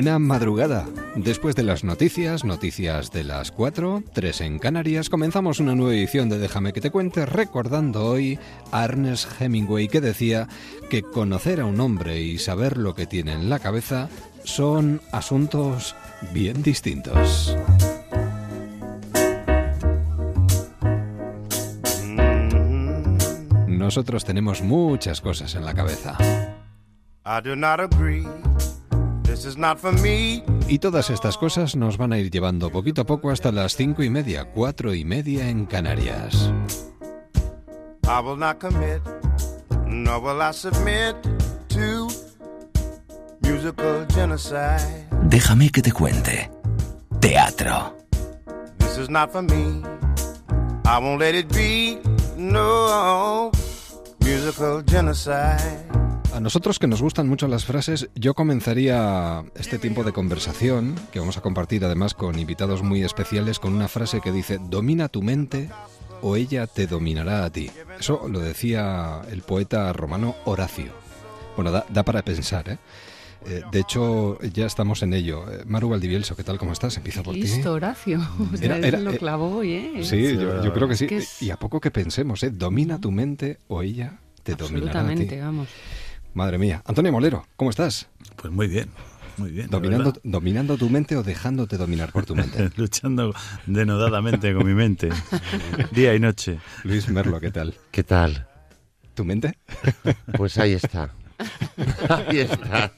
Buena madrugada. Después de las noticias, noticias de las 4, 3 en Canarias, comenzamos una nueva edición de Déjame que te cuente recordando hoy a Ernest Hemingway que decía que conocer a un hombre y saber lo que tiene en la cabeza son asuntos bien distintos. Nosotros tenemos muchas cosas en la cabeza. I do not agree. Y todas estas cosas nos van a ir llevando poquito a poco hasta las cinco y media, cuatro y media en Canarias. Déjame que te cuente. Teatro. This is not for me. I won't let it be. No. Musical genocide. A nosotros que nos gustan mucho las frases, yo comenzaría este tiempo de conversación, que vamos a compartir además con invitados muy especiales, con una frase que dice, domina tu mente o ella te dominará a ti. Eso lo decía el poeta romano Horacio. Bueno, da, para pensar, ¿eh? ¿eh? de hecho, ya estamos en ello. Eh, Maru Valdivielso, ¿qué tal? ¿Cómo estás? Empieza por Listo, Horacio. lo clavó hoy, ¿eh? Sí, yo, creo que sí. Y a poco que pensemos, ¿eh? Domina tu mente o ella te dominará a ti. Absolutamente, vamos. Madre mía. Antonio Molero, ¿cómo estás? Pues muy bien. Muy bien. Dominando, ¿Dominando tu mente o dejándote dominar por tu mente? Luchando denodadamente con mi mente, día y noche. Luis Merlo, ¿qué tal? ¿Qué tal? ¿Tu mente? Pues ahí está. Ahí está.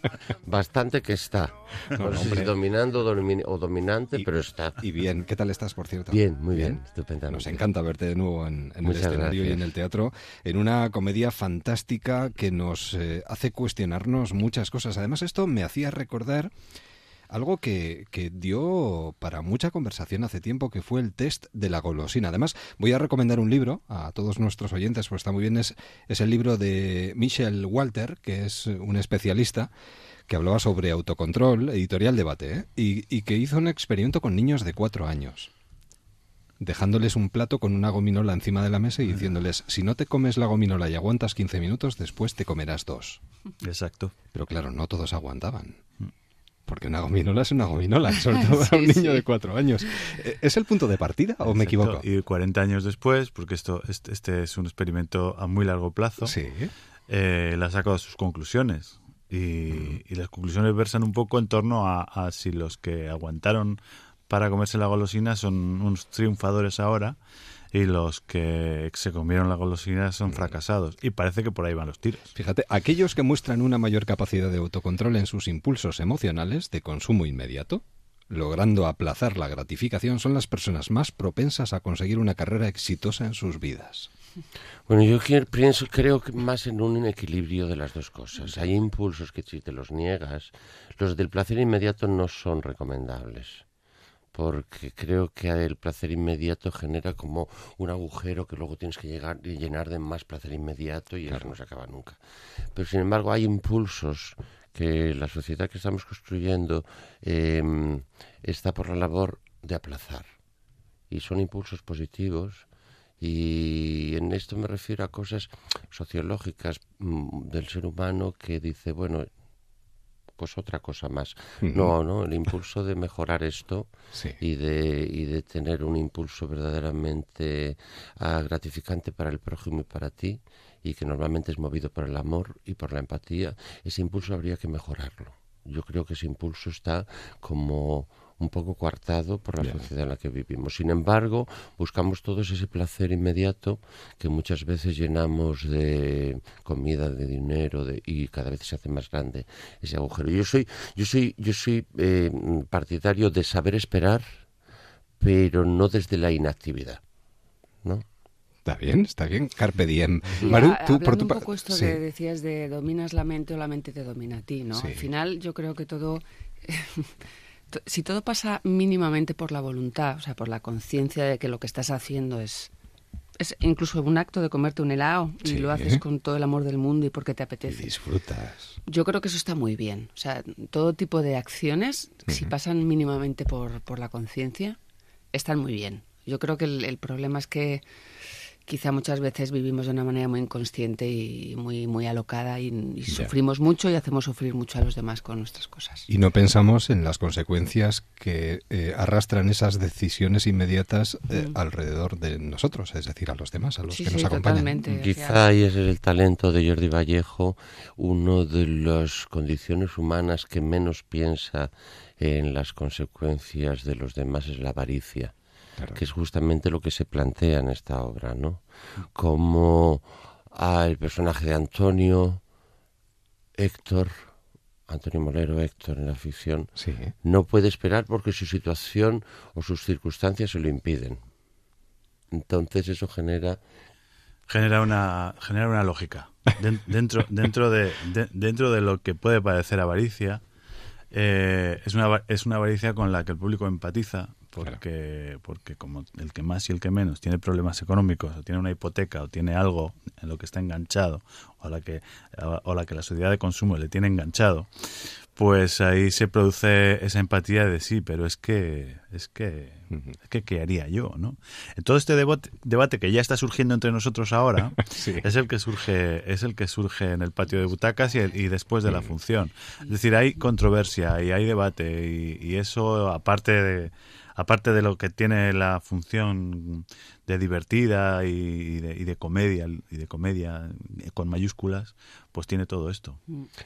Bastante que está. No, sé si dominando o dominante, pero está. Y bien, ¿qué tal estás, por cierto? Bien, muy bien, estupendamente. Nos encanta verte de nuevo en, el escenario y en el teatro, en una comedia fantástica que nos eh, hace cuestionarnos muchas cosas. Además, esto me hacía recordar algo que, dio para mucha conversación hace tiempo, que fue el test de la golosina. Además, voy a recomendar un libro a todos nuestros oyentes, pues está muy bien, es, es el libro de Michel Walter, que es un especialista que hablaba sobre autocontrol, editorial debate, ¿eh? y, y que hizo un experimento con niños de cuatro años dejándoles un plato con una gominola encima de la mesa y diciéndoles, si no te comes la gominola y aguantas 15 minutos, después te comerás dos. Exacto. Pero claro, no todos aguantaban. Mm. Porque una gominola es una gominola, sobre todo para un niño de cuatro años. Eh, ¿Es el punto de partida o me equivoco? Y 40 años después, porque esto este, este, es un experimento a muy largo plazo, sí. eh, ha sacado sus conclusiones. Y, las conclusiones versan un poco en torno a, si los que aguantaron para comerse la golosina son unos triunfadores ahora y los que se comieron la golosina son fracasados. Y parece que por ahí van los tiros. Fíjate, aquellos que muestran una mayor capacidad de autocontrol en sus impulsos emocionales de consumo inmediato, logrando aplazar la gratificación, son las personas más propensas a conseguir una carrera exitosa en sus vidas. Bueno, yo pienso, creo que más en un equilibrio de las dos cosas. Hay impulsos que si te los niegas, los del placer inmediato no son recomendables porque creo que el placer inmediato genera como un agujero que luego tienes que llegar y llenar de más placer inmediato y eso no se acaba nunca. Pero sin embargo hay impulsos que la sociedad que estamos construyendo em, está por la labor de aplazar y son impulsos positivos y en esto me refiero a cosas sociológicas mm, del ser humano que dice bueno pues otra cosa más. No, no, el impulso de mejorar esto y, de, y de tener un impulso verdaderamente ah, gratificante para el prójimo y para ti y que normalmente es movido por el amor y por la empatía, ese impulso habría que mejorarlo. Yo creo que ese impulso está como un poco coartado por la sociedad en la que vivimos. Sin embargo, buscamos todos ese placer inmediato que muchas veces llenamos de comida, de dinero, de, y cada vez se hace más grande ese agujero. Yo soy, yo soy, yo soy eh, partidario de saber esperar, pero no desde la inactividad, ¿no? Está bien, está bien. Carpe diem. Maru, tú por tu un poco esto que decías de dominas la mente o la mente te domina a ti, ¿no? Al final yo creo que todo si todo pasa mínimamente por la voluntad, o sea, por la conciencia de que lo que estás haciendo es, es incluso un acto de comerte un helado y lo haces con todo el amor del mundo y porque te apetece. disfrutas. Yo creo que eso está muy bien. O sea, todo tipo de acciones, si pasan mínimamente por, por la conciencia, están muy bien. Yo creo que el problema es que quizá muchas veces vivimos de una manera muy inconsciente y muy, muy alocada y, sufrimos mucho y hacemos sufrir mucho a los demás con nuestras cosas. Y no pensamos en las consecuencias que eh, arrastran esas decisiones inmediatas eh, alrededor de nosotros, es decir, a los demás, a los que nos acompañan. Quizá ahí es el talento de Jordi Vallejo, uno de las condiciones humanas que menos piensa en las consecuencias de los demás es la avaricia que es justamente lo que se plantea en esta obra, ¿no? Como al personaje de Antonio, Héctor, Antonio Molero, Héctor en la ficción, no puede esperar porque su situación o sus circunstancias se lo impiden. Entonces eso genera genera una genera una lógica dentro dentro de, dentro de lo que puede parecer avaricia eh, es una es una avaricia con la que el público empatiza porque, porque como el que más y el que menos tiene problemas económicos, o tiene una hipoteca, o tiene algo en lo que está enganchado, o la que, o la, que la sociedad de consumo le tiene enganchado, pues ahí se produce esa empatía de sí, pero es que, es que, es que ¿qué haría yo? ¿no? Todo este debate, debate que ya está surgiendo entre nosotros ahora es el que surge, es el que surge en el patio de butacas y, y después de la función. Es decir, hay controversia y hay debate y, y eso, aparte de aparte de lo que tiene la función de divertida y de, comedia y de comedia con mayúsculas, pues tiene todo esto.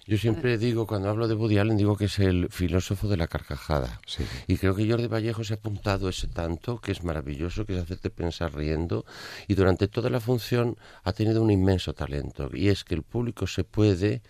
Yo siempre digo, cuando hablo de Woody Allen, digo que es el filósofo de la carcajada. Y creo que Jordi Vallejo se ha apuntado ese tanto, que es maravilloso, que es hacerte pensar riendo. Y durante toda la función ha tenido un inmenso talento. Y es que el público se puede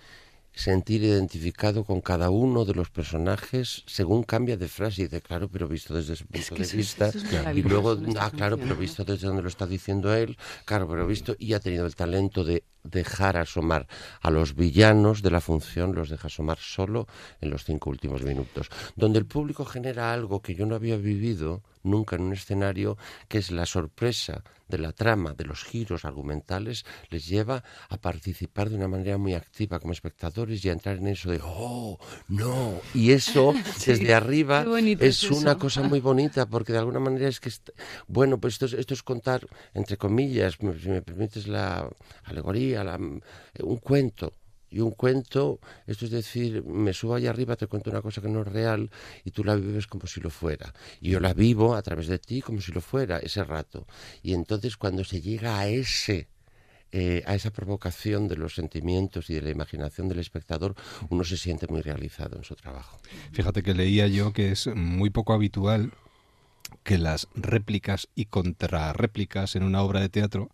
sentir identificado con cada uno de los personajes según cambia de frase y de claro, pero visto desde ese punto de vista. y luego, ah, claro, pero visto desde donde lo está diciendo él, claro, pero visto, y ha tenido el talento de dejar asomar a los villanos de la función, los deja asomar solo en los cinco últimos minutos, donde el público genera algo que yo no había vivido nunca en un escenario, que es la sorpresa de la trama, de los giros argumentales, les lleva a participar de una manera muy activa como espectadores y a entrar en eso de, oh, no, y eso desde arriba es, una cosa muy bonita, porque de alguna manera es que, bueno, pues esto esto es contar, entre comillas, si me permites la alegoría, un cuento. Y un cuento, esto es decir, me subo allá arriba, te cuento una cosa que no es real y tú la vives como si lo fuera. Y yo la vivo a través de ti como si lo fuera ese rato. Y entonces cuando se llega a ese eh, a esa provocación de los sentimientos y de la imaginación del espectador, uno se siente muy realizado en su trabajo. Fíjate que leía yo que es muy poco habitual que las réplicas y contrarréplicas en una obra de teatro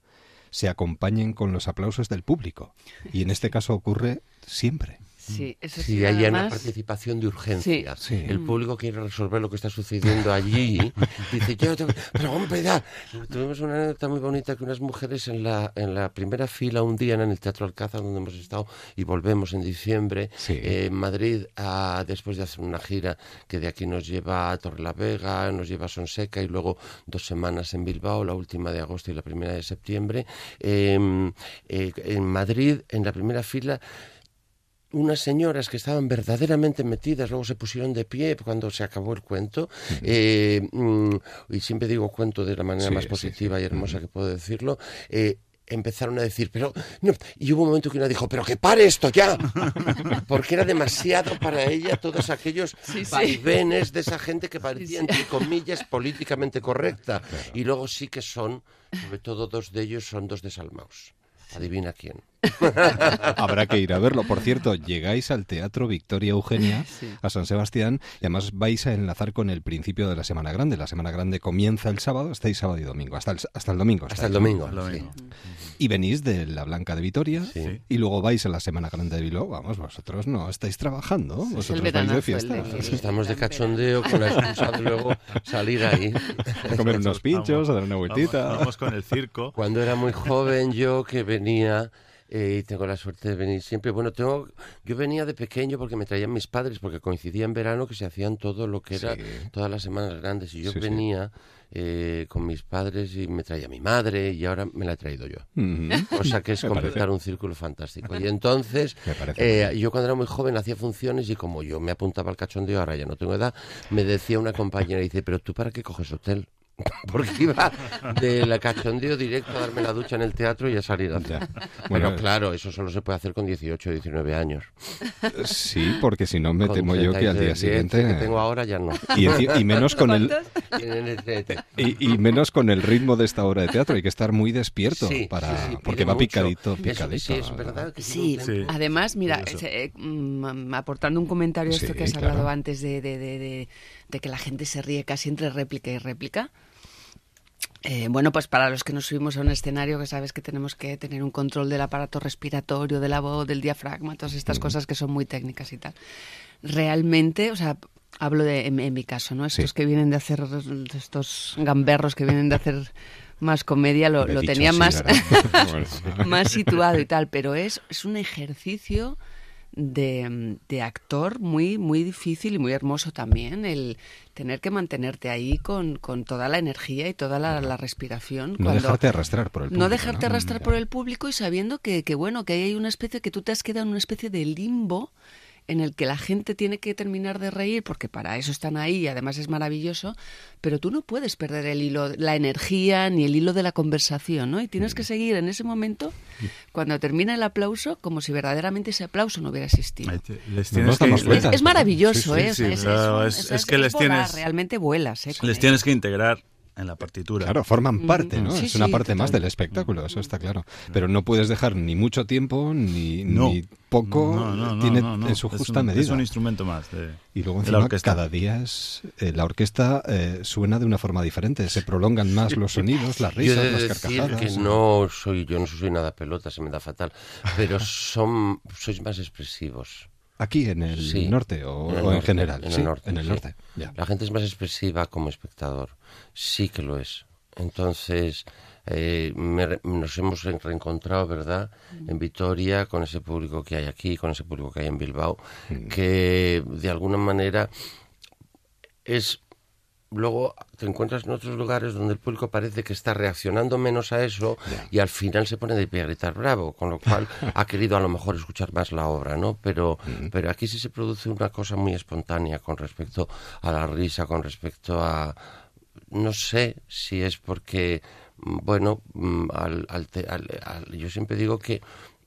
se acompañen con los aplausos del público. Y en este caso ocurre siempre. Sí, eso sí, hay una participación de urgencia. El público quiere resolver lo que está sucediendo allí. Dice, yo, pero hombre, ya. Tuvimos una anécdota muy bonita que unas mujeres en la, en la primera fila un día en el Teatro Alcázar, donde hemos estado, y volvemos en diciembre, eh, en Madrid, a, después de hacer una gira que de aquí nos lleva a Torrelavega, nos lleva a Sonseca y luego dos semanas en Bilbao, la última de agosto y la primera de septiembre. Em, eh, en Madrid, en la primera fila, unas señoras que estaban verdaderamente metidas, luego se pusieron de pie cuando se acabó el cuento, eh, mm, y siempre digo cuento de la manera más positiva y hermosa que puedo decirlo, eh, empezaron a decir, pero no, y hubo un momento que una dijo, pero que pare esto ya, porque era demasiado para ella todos aquellos vaivenes de esa gente que parecía, entre comillas, políticamente correcta, y luego sí que son, sobre todo dos de ellos son dos desalmados. Adivina quién. Habrá que ir a verlo. Por cierto, llegáis al Teatro Victoria Eugenia, a San Sebastián, y además vais a enlazar con el principio de la Semana Grande. La Semana Grande comienza el sábado, estáis sábado y domingo, hasta el, hasta el domingo. Hasta el domingo. Y venís de la Blanca de Vitoria, y luego vais a la Semana Grande de Bilbao. Vamos, vosotros no estáis trabajando, vosotros vais de fiesta. estamos de cachondeo con la excusa de luego salir ahí. A comer unos pinchos, a dar una vueltita. Vamos, con el circo. Cuando era muy joven yo que venía eh, y tengo la suerte de venir siempre. Bueno, tengo, yo venía de pequeño porque me traían mis padres, porque coincidía en verano que se hacían todo lo que era todas las semanas grandes. Y yo venía eh, con mis padres y me traía mi madre y ahora me la he traído yo. O sea que es completar un círculo fantástico. Y entonces, eh, yo cuando era muy joven hacía funciones y como yo me apuntaba al cachondeo, ahora ya no tengo edad, me decía una compañera, dice, pero tú para qué coges hotel? porque iba de la cachondeo directo a darme la ducha en el teatro y a salir. Bueno, claro, eso solo se puede hacer con 18 o 19 años. Sí, porque si no me temo yo que al día siguiente... que tengo ahora ya no. Y, menos con el... y, menos con el ritmo de esta obra de teatro. Hay que estar muy despierto para porque va picadito, picadito. Sí, es verdad. sí, además, mira, eh, mm, aportando un comentario a esto que has hablado antes de, de que la gente se ríe casi entre réplica y réplica. Eh, bueno, pues para los que nos subimos a un escenario, que sabes que tenemos que tener un control del aparato respiratorio, de la voz, del diafragma, todas estas cosas que son muy técnicas y tal. Realmente, o sea, hablo de, en, mi caso, ¿no? Estos que vienen de hacer, estos gamberros que vienen de hacer más comedia, lo, tenía más, más situado y tal, pero es, es un ejercicio de, de, actor muy, muy difícil y muy hermoso también, el tener que mantenerte ahí con, con toda la energía y toda la, respiración. No dejarte arrastrar por el público. No dejarte arrastrar por el público y sabiendo que, que, bueno, que hay una especie, que tú te has quedado en una especie de limbo en el que la gente tiene que terminar de reír, porque para eso están ahí y además es maravilloso, pero tú no puedes perder el hilo, la energía ni el hilo de la conversación, ¿no? Y tienes que seguir en ese momento, cuando termina el aplauso, como si verdaderamente ese aplauso no hubiera existido. es, maravilloso, ¿eh? es, que les tienes... Realmente vuelas, ¿eh? Les tienes que integrar en la partitura. Claro, forman parte, ¿no? es una parte más del espectáculo, eso está claro. Pero no puedes dejar ni mucho tiempo ni, ni poco, no, tiene en su justa medida. Es un instrumento más. y luego encima cada día es, eh, la orquesta eh, suena de una forma diferente, se prolongan más los sonidos, las risas, las carcajadas. que no soy, yo no soy nada pelota, se me da fatal, pero son, sois más expresivos. ¿Aquí en el norte o, en, general? En el norte. En el norte. La gente es más expresiva como espectador. Sí que lo es. Entonces, eh, nos hemos reencontrado, ¿verdad?, en Vitoria, con ese público que hay aquí, con ese público que hay en Bilbao, mm. que de alguna manera es luego te encuentras en otros lugares donde el público parece que está reaccionando menos a eso y al final se pone de pie a gritar bravo, con lo cual ha querido a lo mejor escuchar más la obra, ¿no? Pero, pero aquí sí se produce una cosa muy espontánea con respecto a la risa, con respecto a... No sé si es porque, bueno, mm, al, yo siempre digo que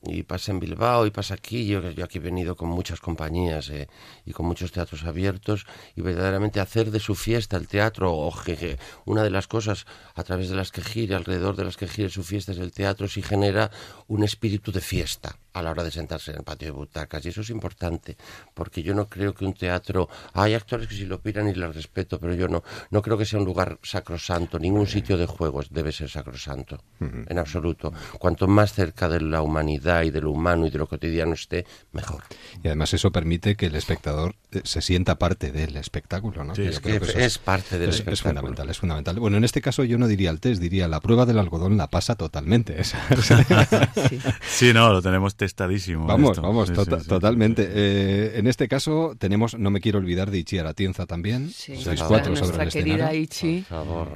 y pasa en Bilbao y pasa aquí. Yo, yo aquí he venido con muchas compañías eh, y con muchos teatros abiertos y verdaderamente hacer de su fiesta el teatro o que, una de las cosas a través de las que gire, alrededor de las que gire su fiesta es el teatro, si genera un espíritu de fiesta a la hora de sentarse en el patio de butacas. Y eso es importante, porque yo no creo que un teatro... Hay actores que sí lo opinan y les respeto, pero yo no, no creo que sea un lugar sacrosanto. Ningún sitio de juegos debe ser sacrosanto, en absoluto. Cuanto más cerca de la humanidad y de lo humano y de lo cotidiano esté, mejor. Y además eso permite que el espectador eh, se sienta parte del espectáculo, ¿no? es, que es, parte del espectáculo. Es fundamental, es fundamental. Bueno, en este caso yo no diría el test, diría la prueba del algodón la pasa totalmente. sí. no, lo tenemos estadísimo. Vamos, vamos, totalmente. Eh, en este caso tenemos, no me quiero olvidar de Ichi Aratienza también, sois cuatro sobre el escenario, Ichi.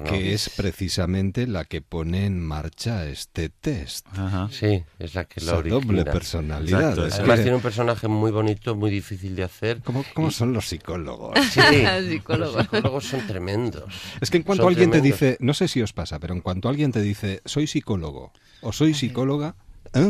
que es precisamente la que pone en marcha este test. Sí, es la que lo doble personalidad. Además tiene un personaje muy bonito, muy difícil de hacer. ¿Cómo, cómo son los psicólogos? Sí, los psicólogos son tremendos. Es que en cuanto alguien te dice, no sé si os pasa, pero en cuanto alguien te dice, soy psicólogo o soy psicóloga, Ah,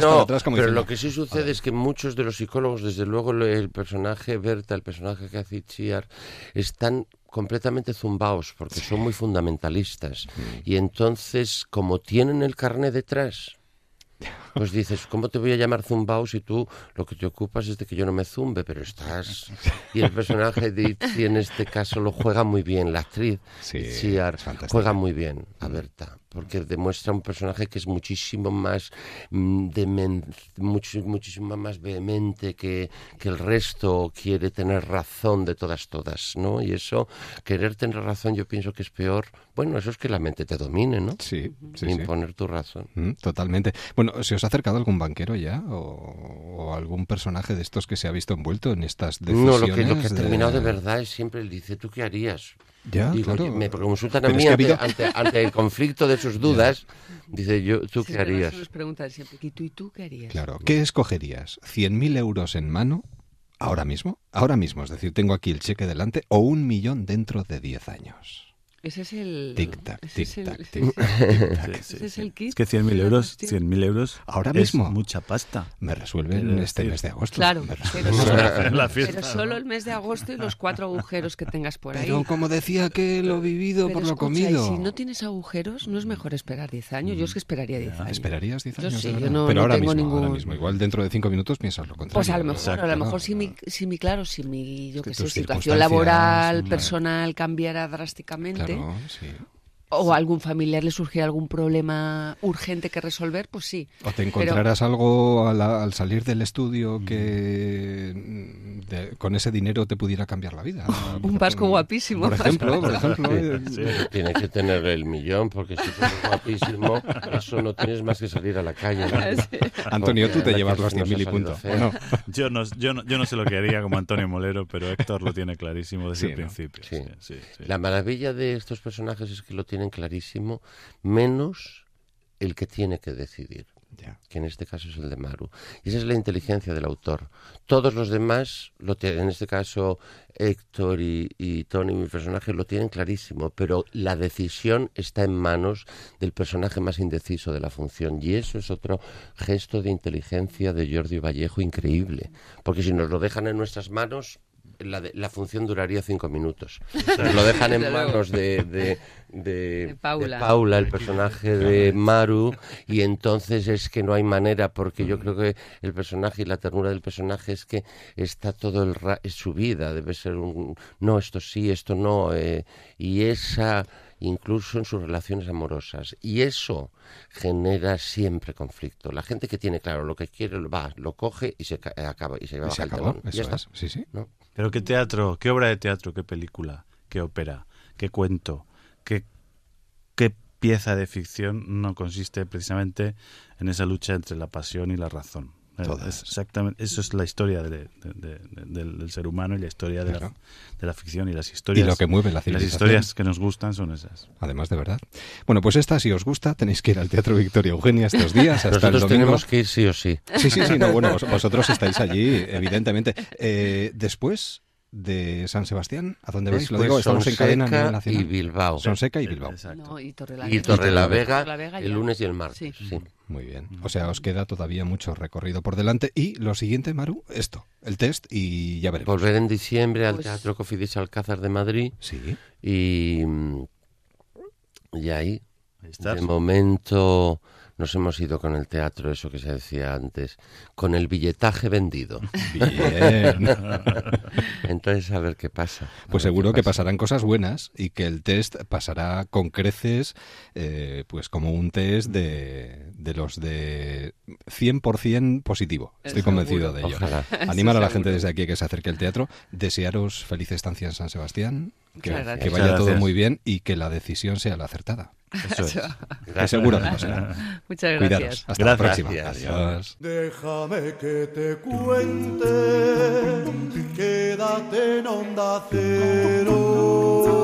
no, pero lo que sí sucede es que muchos de los psicólogos, desde luego el personaje Berta, el personaje que hace Chiar, están completamente zumbaos porque son muy fundamentalistas. Mm. Y entonces, como tienen el carné detrás, pues dices, ¿cómo te voy a llamar zumbao si tú lo que te ocupas es de que yo no me zumbe? Pero estás... Y el personaje de Itzi en este caso lo juega muy bien, la actriz sí, juega muy bien a Berta porque demuestra un personaje que es muchísimo más mm, mucho, muchísimo más vehemente que, que, el resto quiere tener razón de todas todas no y eso querer tener razón yo pienso que es peor. Bueno eso es que la mente te domine no sí, sí. Imponer tu razón. Mm, totalmente. Bueno si os ha acercado algún banquero ya? ¿O, algún personaje de estos que se ha visto envuelto en estas decisiones? No, lo que, lo que ha terminado de verdad es siempre él dice, ¿tú qué harías? Ya, Me consultan a mí ante, el conflicto de sus dudas. Dice, yo, ¿tú qué harías? Nos preguntan siempre, ¿y tú, ¿y tú qué harías? Claro, ¿qué escogerías? ¿100.000 euros en mano ahora mismo? Ahora mismo, es decir, tengo aquí el cheque delante o un millón dentro de 10 años. Ese es el... Tic-tac, tic-tac, Ese es el kit. Es que 100.000 euros, 100.000 euros ahora mismo es mucha pasta. Me resuelven este mes de agosto. Claro, pero, solo, pero, solo, el mes de agosto y los cuatro agujeros que tengas por ahí. Pero como decía que lo vivido por lo comido. si no tienes agujeros, no es mejor esperar 10 años. Yo es que esperaría 10 años. ¿Esperarías 10 años? Yo sí, yo no, pero ahora, tengo mismo, ningún... ahora mismo. Igual dentro de 5 minutos piensas lo contrario. Pues a lo mejor, a lo mejor si mi, si mi, claro, si mi, yo que sé, situación laboral, personal cambiara drásticamente. Claro, sí o algún familiar le surgiera algún problema urgente que resolver, pues sí. O te encontrarás algo al, salir del estudio que mm, con ese dinero te pudiera cambiar la vida. un vasco guapísimo. Por ejemplo, por ejemplo. Tienes que tener el millón, porque si tú eres guapísimo, eso no tienes más que salir a la calle. Antonio, tú te llevas los 10.000 y punto. Yo, no, yo, no, yo no sé lo que haría como Antonio Molero, pero Héctor lo tiene clarísimo desde el principio. La maravilla de estos personajes es que lo tienen clarísimo, menos el que tiene que decidir. que en este caso es el de Maru. Y esa es la inteligencia del autor. Todos los demás, lo en este caso Héctor y, Tony, mi personaje, lo tienen clarísimo, pero la decisión está en manos del personaje más indeciso de la función. Y eso es otro gesto de inteligencia de Jordi Vallejo increíble. Porque si nos lo dejan en nuestras manos, la, la, función duraría cinco minutos. Lo dejan en manos de, de, Paula. el personaje de Maru, y entonces es que no hay manera, porque yo creo que el personaje y la ternura del personaje es que está todo el ra su vida, debe ser un no, esto sí, esto no, eh, y esa incluso en sus relaciones amorosas. Y eso genera siempre conflicto. La gente que tiene claro lo que quiere, va, lo coge y se acaba y se va a el Eso es. Sí, sí. Pero qué teatro, qué obra de teatro, qué película, qué ópera, qué cuento, qué, qué pieza de ficción no consiste precisamente en esa lucha entre la pasión y la razón. Exactamente, eso es la historia del ser humano y la historia de, la, ficción y las historias. Y lo que mueve la Las historias que nos gustan son esas. Además, de verdad. Bueno, pues esta, si os gusta, tenéis que ir al Teatro Victoria Eugenia estos días. Hasta Nosotros el domingo. tenemos que ir sí o sí. Sí, sí, sí. No, bueno, vosotros estáis allí, evidentemente. Eh, después de San Sebastián, ¿a dónde vais? Lo digo, estamos en cadena nacional. y Bilbao. Sonseca y Bilbao. No, y Torrelavega, el lunes y el martes. Sí. Muy bien. O sea, os queda todavía mucho recorrido por delante. Y lo siguiente, Maru, esto, el test y ya veremos. Volver en diciembre al pues Teatro Cofidis Alcázar de Madrid. Sí. Y, y ahí, de momento nos hemos ido con el teatro, eso que se decía antes, con el billetaje vendido. Bien. Entonces, a ver qué pasa. Pues seguro que pasarán cosas buenas y que el test pasará con creces, eh, pues como un test de, de los de 100% positivo. Estoy convencido de ello. Animar a la gente desde aquí a que se acerque al teatro. Desearos feliz estancia en San Sebastián. Que, que vaya todo muy bien y que la decisión sea la acertada. Eso es. Gracias. Seguro que pasará. Muchas gracias. Cuidaros. Hasta la próxima. Adiós. Déjame que te cuente, quédate en onda cero.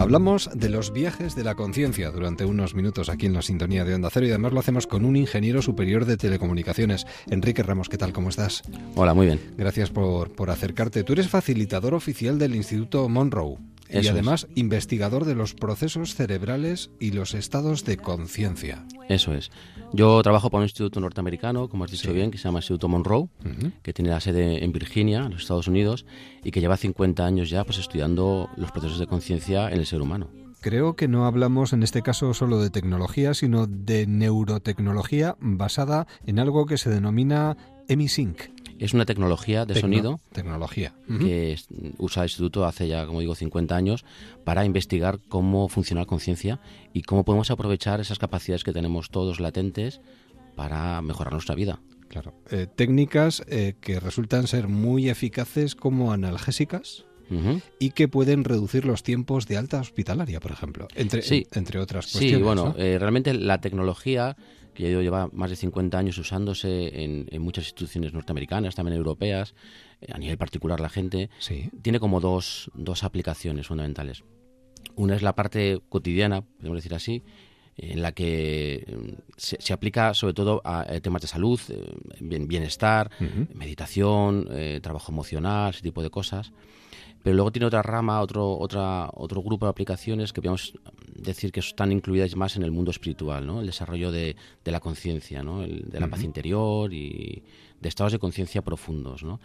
Hablamos de los viajes de la conciencia durante unos minutos aquí en la sintonía de Onda Cero y además lo hacemos con un ingeniero superior de telecomunicaciones. Enrique Ramos, ¿qué tal? ¿Cómo estás? Hola, muy bien. Gracias por, por acercarte. Tú eres facilitador oficial del Instituto Monroe y además investigador de los procesos cerebrales y los estados de conciencia. Eso es. Yo trabajo para un instituto norteamericano, como has dicho bien, que se llama Instituto Monroe, que tiene la sede en Virginia, en los Estados Unidos, y que lleva 50 años ya pues estudiando los procesos de conciencia en el ser humano. Creo que no hablamos en este caso solo de tecnología, sino de neurotecnología basada en algo que se denomina EmiSync. Es una tecnología de sonido tecnología. que usa el instituto hace ya, como digo, 50 años para investigar cómo funciona la conciencia y cómo podemos aprovechar esas capacidades que tenemos todos latentes para mejorar nuestra vida. Claro. Eh, técnicas eh, que resultan ser muy eficaces como analgésicas. y que pueden reducir los tiempos de alta hospitalaria, por ejemplo, entre, entre otras cuestiones. Sí, bueno, eh, realmente la tecnología, que ya lleva más de 50 años usándose en, muchas instituciones norteamericanas, también europeas, a nivel particular la gente, tiene como dos, dos aplicaciones fundamentales. Una es la parte cotidiana, podemos decir así, en la que mm, se, aplica sobre todo a, eh, temas de salud, eh, bienestar, meditación, eh, trabajo emocional, ese tipo de cosas. Pero luego tiene otra rama, otro, otra, otro grupo de aplicaciones que podemos decir que están incluidas más en el mundo espiritual, ¿no? el desarrollo de, la conciencia, ¿no? de la paz interior y de estados de conciencia profundos. ¿no?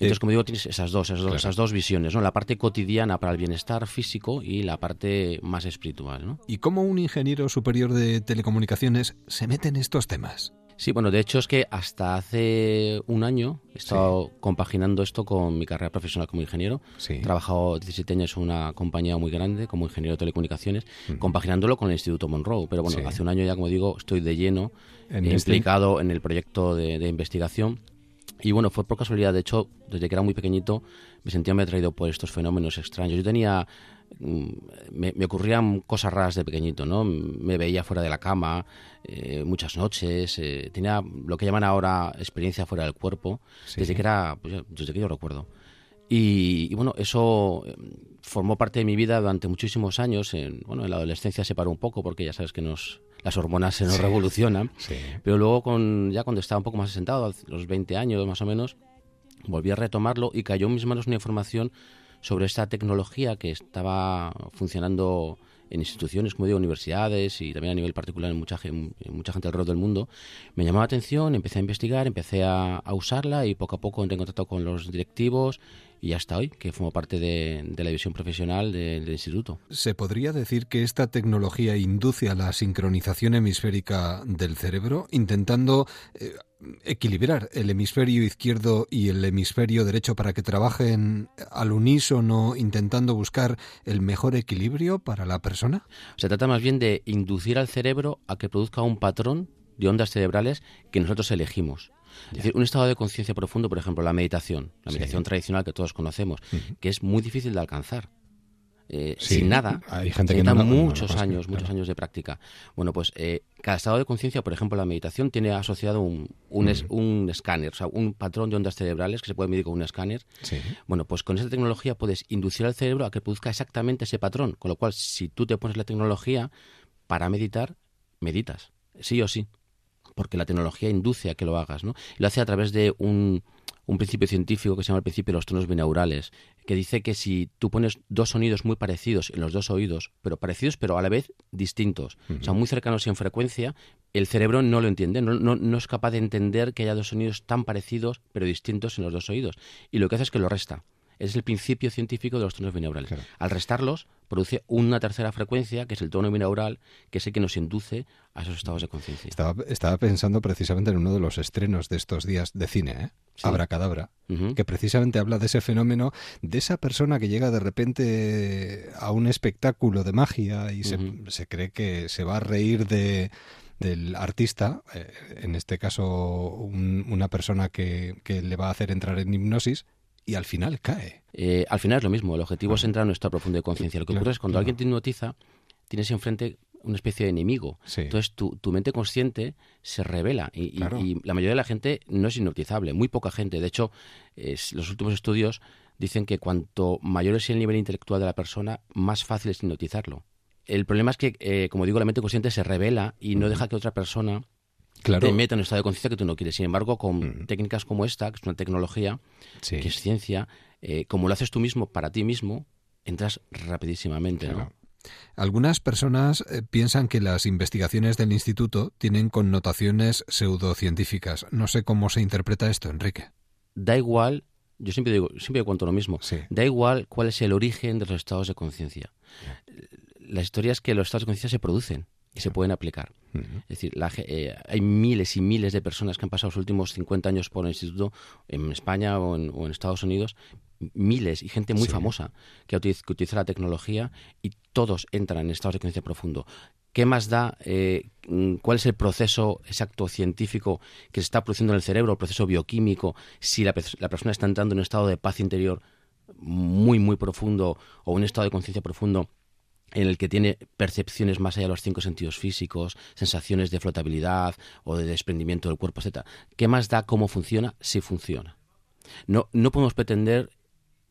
Entonces, como digo, tienes esas dos, esas dos, visiones, ¿no? La parte cotidiana para el bienestar físico y la parte más espiritual, ¿no? ¿Y cómo un ingeniero superior de telecomunicaciones se mete en estos temas? Sí, bueno, de hecho es que hasta hace un año he estado compaginando esto con mi carrera profesional como ingeniero. He trabajado 17 años en una compañía muy grande como ingeniero de telecomunicaciones, compaginándolo con el Instituto Monroe. Pero bueno, hace un año ya, como digo, estoy de lleno este implicado en el proyecto de investigación y bueno, fue por casualidad, de hecho, desde que era muy pequeñito me sentía muy atraído por estos fenómenos extraños. Yo tenía, mm, me, ocurrían cosas raras de pequeñito, ¿no? Me veía fuera de la cama eh, muchas noches, eh, tenía lo que llaman ahora experiencia fuera del cuerpo, desde que era, pues, desde que yo recuerdo. Y, bueno, eso eh, formó parte de mi vida durante muchísimos años. En, bueno, en la adolescencia se paró un poco porque ya sabes que nos las hormonas se nos revolucionan. Pero luego, con, ya cuando estaba un poco más asentado, a los 20 años más o menos, volví a retomarlo y cayó en mis manos una información sobre esta tecnología que estaba funcionando en instituciones, como digo, universidades y también a nivel particular en mucha, mucha gente alrededor del mundo, me llamó la atención, empecé a investigar, empecé a, usarla y poco a poco entré en contacto con los directivos y hasta hoy, que formo parte de, la división profesional del instituto. ¿Se podría decir que esta tecnología induce a la sincronización hemisférica del cerebro, intentando eh, equilibrar el hemisferio izquierdo y el hemisferio derecho para que trabajen al unísono, intentando buscar el mejor equilibrio para la persona? Se trata más bien de inducir al cerebro a que produzca un patrón de ondas cerebrales que nosotros elegimos. Es decir, un estado de conciencia profundo, por ejemplo, la meditación, la meditación tradicional que todos conocemos, que es muy difícil de alcanzar. Eh, sin nada. Hay gente que no, muchos años, muchos años de práctica. Bueno, pues eh, cada estado de conciencia, por ejemplo, la meditación tiene asociado un, un, escáner, o sea, un patrón de ondas cerebrales que se puede medir con un escáner. Bueno, pues con esa tecnología puedes inducir al cerebro a que produzca exactamente ese patrón, con lo cual si tú te pones la tecnología para meditar, meditas, sí o sí porque la tecnología induce a que lo hagas, ¿no? Y lo hace a través de un, un principio científico que se llama el principio de los tonos binaurales, que dice que si tú pones dos sonidos muy parecidos en los dos oídos, pero parecidos pero a la vez distintos, o sea, muy cercanos en frecuencia, el cerebro no lo entiende, no, no, no, es capaz de entender que haya dos sonidos tan parecidos pero distintos en los dos oídos. Y lo que hace es que lo resta es el principio científico de los tonos binaurales. Al restarlos, produce una tercera frecuencia, que es el tono binaural, que es el que nos induce a esos estados de conciencia. Estaba, pensando precisamente en uno de los estrenos de estos días de cine, ¿eh? Abracadabra, que precisamente habla de ese fenómeno, de esa persona que llega de repente a un espectáculo de magia y se, cree que se va a reír de del artista, eh, en este caso una persona que, que, le va a hacer entrar en hipnosis, y al final cae. Eh, al final es lo mismo, el objetivo es entrar en nuestra profunda conciencia. Lo que ocurre es cuando alguien te hipnotiza, tienes enfrente una especie de enemigo. Entonces tu, tu, mente consciente se revela y, la mayoría de la gente no es hipnotizable, muy poca gente. De hecho, los últimos estudios dicen que cuanto mayor es el nivel intelectual de la persona, más fácil es hipnotizarlo. El problema es que, eh, como digo, la mente consciente se revela y no deja que otra persona claro. te meta en un estado de conciencia que tú no quieres. Sin embargo, con técnicas como esta, que es una tecnología, que es ciencia, eh, como lo haces tú mismo para ti mismo, entras rapidísimamente. Algunas personas eh, piensan que las investigaciones del instituto tienen connotaciones pseudocientíficas. No sé cómo se interpreta esto, Enrique. Da igual, yo siempre digo, siempre cuento lo mismo. Da igual cuál es el origen de los estados de conciencia. La historia es que los estados de conciencia se producen y se pueden aplicar. Es decir, eh, hay miles y miles de personas que han pasado los últimos 50 años por el instituto en España o en, Estados Unidos, miles y gente muy famosa que, utiliza, la tecnología y todos entran en estados de conciencia profundo. ¿Qué más da? Eh, mm, ¿Cuál es el proceso exacto científico que se está produciendo en el cerebro, el proceso bioquímico, si la, la persona está entrando en un estado de paz interior muy, muy profundo o un estado de conciencia profundo en el que tiene percepciones más allá de los cinco sentidos físicos, sensaciones de flotabilidad o de desprendimiento del cuerpo, etc. ¿Qué más da cómo funciona si funciona? No, no podemos pretender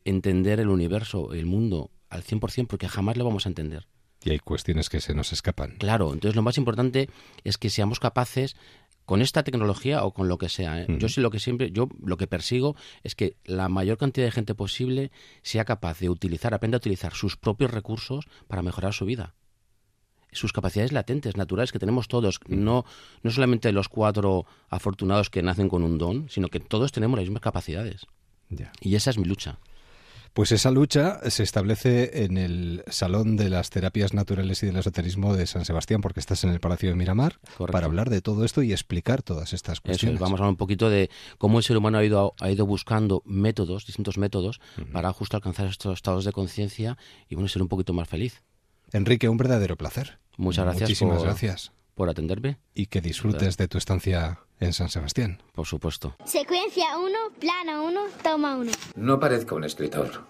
entender el universo, el mundo al 100% porque jamás lo vamos a entender. Y hay cuestiones que se nos escapan. Claro, entonces lo más importante es que seamos capaces con esta tecnología o con lo que sea. ¿eh? Yo sí lo que siempre, yo lo que persigo es que la mayor cantidad de gente posible sea capaz de utilizar, aprenda a utilizar sus propios recursos para mejorar su vida. Sus capacidades latentes, naturales que tenemos todos, no, no solamente los cuatro afortunados que nacen con un don, sino que todos tenemos las mismas capacidades. Y esa es mi lucha. Pues esa lucha se establece en el Salón de las Terapias Naturales y del Esoterismo de San Sebastián, porque estás en el Palacio de Miramar, para hablar de todo esto y explicar todas estas cuestiones. vamos a hablar un poquito de cómo el ser humano ha ido, ha ido buscando métodos, distintos métodos, para justo alcanzar estos estados de conciencia y bueno, ser un poquito más feliz. Enrique, un verdadero placer. Muchas gracias. Muchísimas gracias. Por atenderme. Y que disfrutes de tu estancia en San Sebastián. Por supuesto. Secuencia 1, plano 1, toma 1. No parezco un escritor.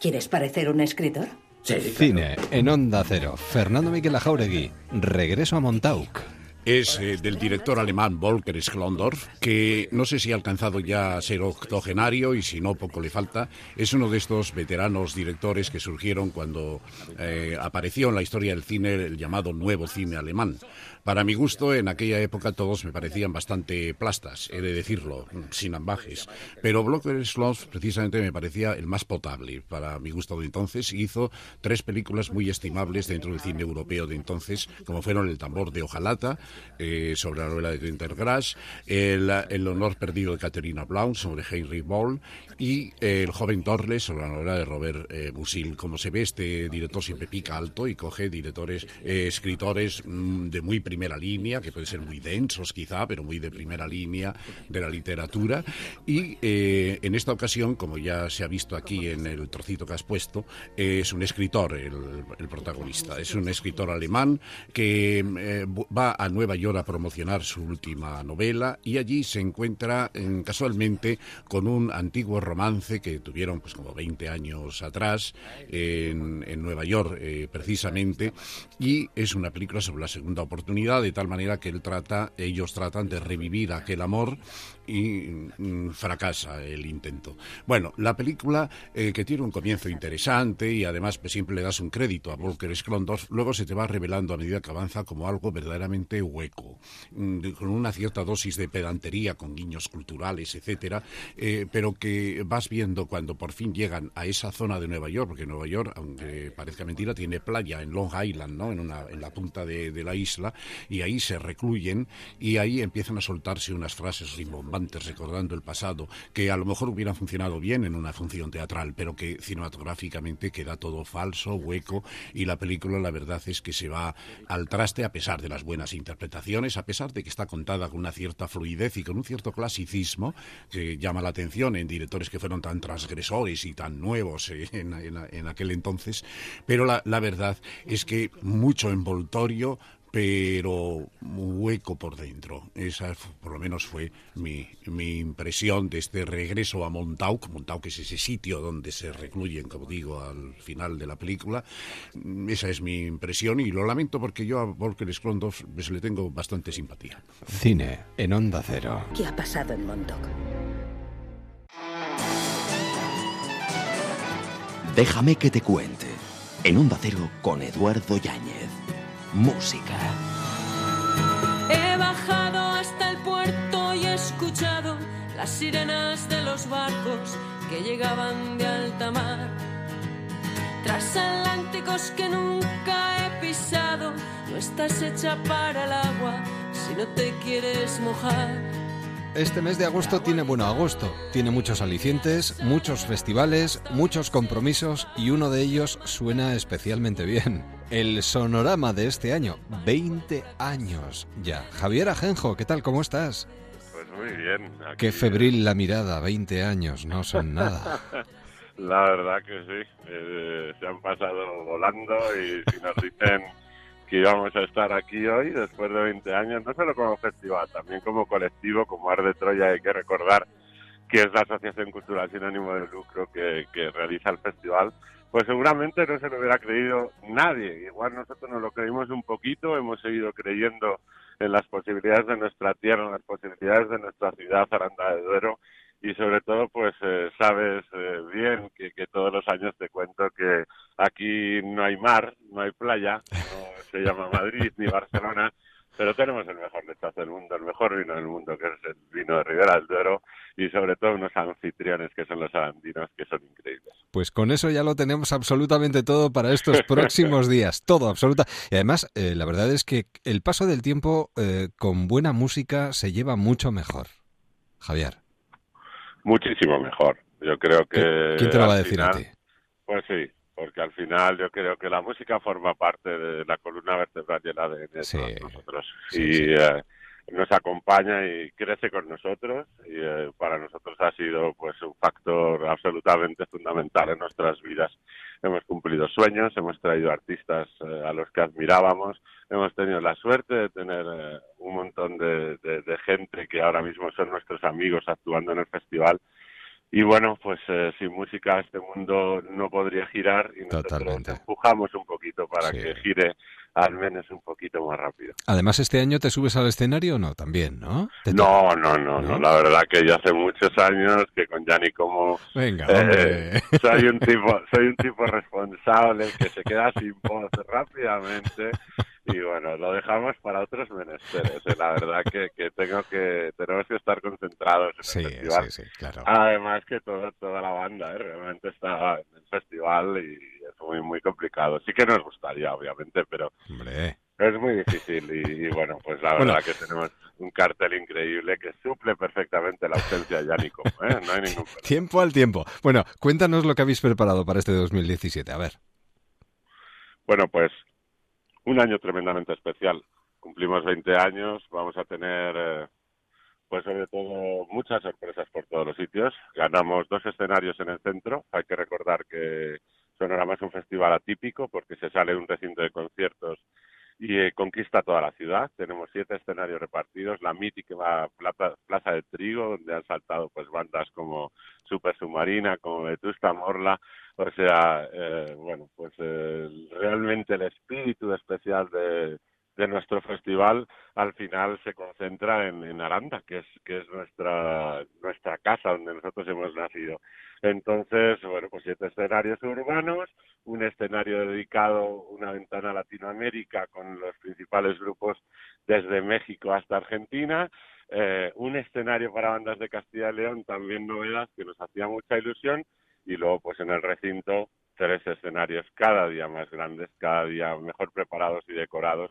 ¿Quieres parecer un escritor? Sí. Cine, en Onda Cero. Fernando Miquel Jauregui. Regreso a Montauk es eh, del director alemán Volker Schlondorf, que no sé si ha alcanzado ya a ser octogenario y si no, poco le falta. Es uno de estos veteranos directores que surgieron cuando eh, apareció en la historia del cine el llamado nuevo cine alemán. Para mi gusto, en aquella época todos me parecían bastante plastas, he de decirlo, sin ambajes. Pero Blocker Sloth precisamente me parecía el más potable para mi gusto de entonces y hizo tres películas muy estimables dentro del cine europeo de entonces, como fueron El tambor de Ojalata, eh, sobre la novela de Günther Grass, el, honor perdido de Caterina Blaun sobre Henry Ball y El joven Torres sobre la novela de Robert eh, Musil. Como se ve, este director siempre pica alto y coge directores, eh, escritores mm, de muy primera línea, que pueden ser muy densos quizá, pero muy de primera línea de la literatura. Y eh, en esta ocasión, como ya se ha visto aquí en el trocito que has puesto, es un escritor el, protagonista. Es un escritor alemán que eh, va a Nueva York a promocionar su última novela y allí se encuentra casualmente con un antiguo romance que tuvieron pues como 20 años atrás en, en Nueva York eh, precisamente y es una película sobre la segunda oportunidad de tal manera que él trata, ellos tratan de revivir aquel amor y mm, fracasa el intento. Bueno, la película eh, que tiene un comienzo interesante y además pues, siempre le das un crédito a Volker Schlondorf, luego se te va revelando a medida que avanza como algo verdaderamente hueco, mm, con una cierta dosis de pedantería, con guiños culturales, etcétera, eh, pero que vas viendo cuando por fin llegan a esa zona de Nueva York, porque Nueva York, aunque parezca mentira, tiene playa en Long Island, ¿no? En, una, en la punta de, la isla, y ahí se recluyen y ahí empiezan a soltarse unas frases recordando el pasado que a lo mejor hubieran funcionado bien en una función teatral, pero que cinematográficamente queda todo falso, hueco y la película la verdad es que se va al traste a pesar de las buenas interpretaciones, a pesar de que está contada con una cierta fluidez y con un cierto clasicismo que llama la atención en directores que fueron tan transgresores y tan nuevos en, aquel entonces, pero la verdad es que mucho envoltorio, pero hueco por dentro. Esa por lo menos fue mi, mi impresión de este regreso a Montauk. Montauk es ese sitio donde se recluyen, como digo, al final de la película. Esa es mi impresión y lo lamento porque yo a Volker Schlondorf pues, le tengo bastante simpatía. Cine en Onda Cero. ¿Qué ha pasado en Montauk? Déjame que te cuente. En Onda Cero con Eduardo Yáñez música. He bajado hasta el puerto y he escuchado las sirenas de los barcos que llegaban de alta mar. Transatlánticos que nunca he pisado, no estás hecha para el agua si no te quieres mojar. Este mes de agosto tiene bueno agosto, tiene muchos alicientes, muchos festivales, muchos compromisos y uno de ellos suena especialmente bien. El sonorama de este año, 20 años ya. Javier Ajenjo, ¿qué tal? ¿Cómo estás? Pues muy bien. Qué febril la mirada, 20 años, no son nada. La verdad que sí, eh, se han pasado volando y si nos dicen que íbamos a estar aquí hoy, después de 20 años, no solo como festival, también como colectivo, como Ar de Troya, hay que recordar que es la Asociación Cultural Sin Ánimo de Lucro que, que realiza el festival, pues seguramente no se lo hubiera creído nadie. Igual nosotros nos lo creímos un poquito, hemos seguido creyendo en las posibilidades de nuestra tierra, en las posibilidades de nuestra ciudad, Aranda de Duero, y sobre todo pues eh, sabes eh, bien que, que, todos los años te cuento que aquí no hay mar, no hay playa, no se llama Madrid ni Barcelona, pero tenemos el mejor lechazo del mundo, el mejor vino del mundo, que es el vino de Ribera del Duero, y sobre todo unos anfitriones que son los arandinos, que son increíbles. Pues con eso ya lo tenemos absolutamente todo para estos próximos días, todo, absoluta. Y además, eh, la verdad es que el paso del tiempo con buena música se lleva mucho mejor. Javier muchísimo mejor. Yo creo que... ¿Quién te lo va a decir a ti? Pues sí, porque al final yo creo que la música forma parte de la columna vertebral y el ADN de nosotros. y eh, nos acompaña y crece con nosotros y eh, para nosotros ha sido pues un factor absolutamente fundamental en nuestras vidas. Hemos cumplido sueños, hemos traído artistas eh, a los que admirábamos, hemos tenido la suerte de tener un montón de, gente que ahora mismo son nuestros amigos actuando en el festival y bueno, pues sin música este mundo no podría girar y nosotros empujamos un poquito para que gire al menos un poquito más rápido. Además, ¿este año te subes al escenario o no? También, ¿no? No, no, no, no, La verdad que ya hace muchos años que con Yanni como... Venga, eh, soy un tipo, soy un tipo responsable que se queda sin voz rápidamente y bueno, lo dejamos para otros menesteres. Eh, la verdad que, que, tengo que tenemos que estar concentrados en el festival. Sí, sí, claro. Además que toda toda la banda ¿eh? realmente está en el festival y es muy muy complicado. Sí que nos gustaría, obviamente, pero es muy difícil y, bueno, pues la verdad que tenemos un cartel increíble que suple perfectamente la ausencia de Yánico. ¿eh? No hay ningún problema. Tiempo al tiempo. Bueno, cuéntanos lo que habéis preparado para este 2017. A ver. Bueno, pues un año tremendamente especial. Cumplimos 20 años, vamos a tener, eh, pues sobre todo, muchas sorpresas por todos los sitios. Ganamos dos escenarios en el centro. Hay que recordar que Sonorama es un festival atípico porque se sale de un recinto de conciertos y eh, conquista toda la ciudad. Tenemos siete escenarios repartidos, la mítica Plaza, Plaza de Trigo, donde han saltado pues bandas como Super Submarina, como Vetusta Morla, o sea, eh, bueno, pues eh, realmente el espíritu especial de, de nuestro festival al final se concentra en, en, Aranda, que es que es nuestra nuestra casa donde nosotros hemos nacido. Entonces, bueno, pues siete escenarios urbanos, un escenario dedicado, una ventana Latinoamérica con los principales grupos desde México hasta Argentina, eh, un escenario para bandas de Castilla y León, también novedad que nos hacía mucha ilusión, y luego pues en el recinto tres escenarios cada día más grandes, cada día mejor preparados y decorados,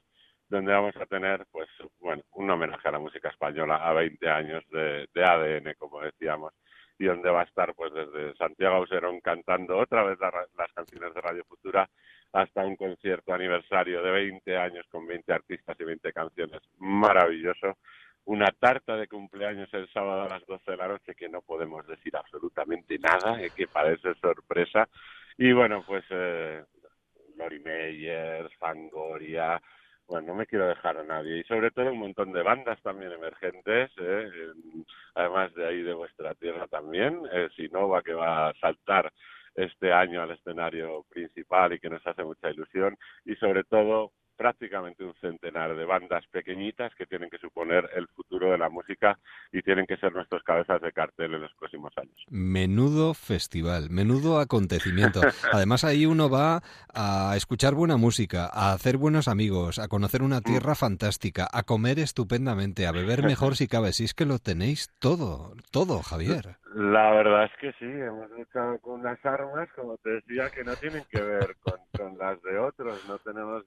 donde vamos a tener pues bueno un homenaje a la música española a 20 años de, ADN, como decíamos, y donde va a estar pues desde Santiago Auserón cantando otra vez las canciones de Radio Futura hasta un concierto aniversario de 20 años con 20 artistas y 20 canciones maravilloso una tarta de cumpleaños el sábado a las 12 de la noche que no podemos decir absolutamente nada, eh, que parece sorpresa. Y bueno, pues eh, Lori Meyer, Fangoria, bueno, no me quiero dejar a nadie. Y sobre todo un montón de bandas también emergentes, eh, además de ahí de vuestra tierra también. Eh, Sinova que va a saltar este año al escenario principal y que nos hace mucha ilusión. Y sobre todo prácticamente un centenar de bandas pequeñitas que tienen que suponer el futuro de la música y tienen que ser nuestros cabezas de cartel en los próximos años. Menudo festival, menudo acontecimiento. Además ahí uno va a escuchar buena música, a hacer buenos amigos, a conocer una mm. tierra fantástica, a comer estupendamente, a beber mejor si cabe. Si es que lo tenéis todo, todo, Javier. La verdad es que sí, hemos luchado con unas armas, como te decía, que no tienen que ver con, las de otros. No tenemos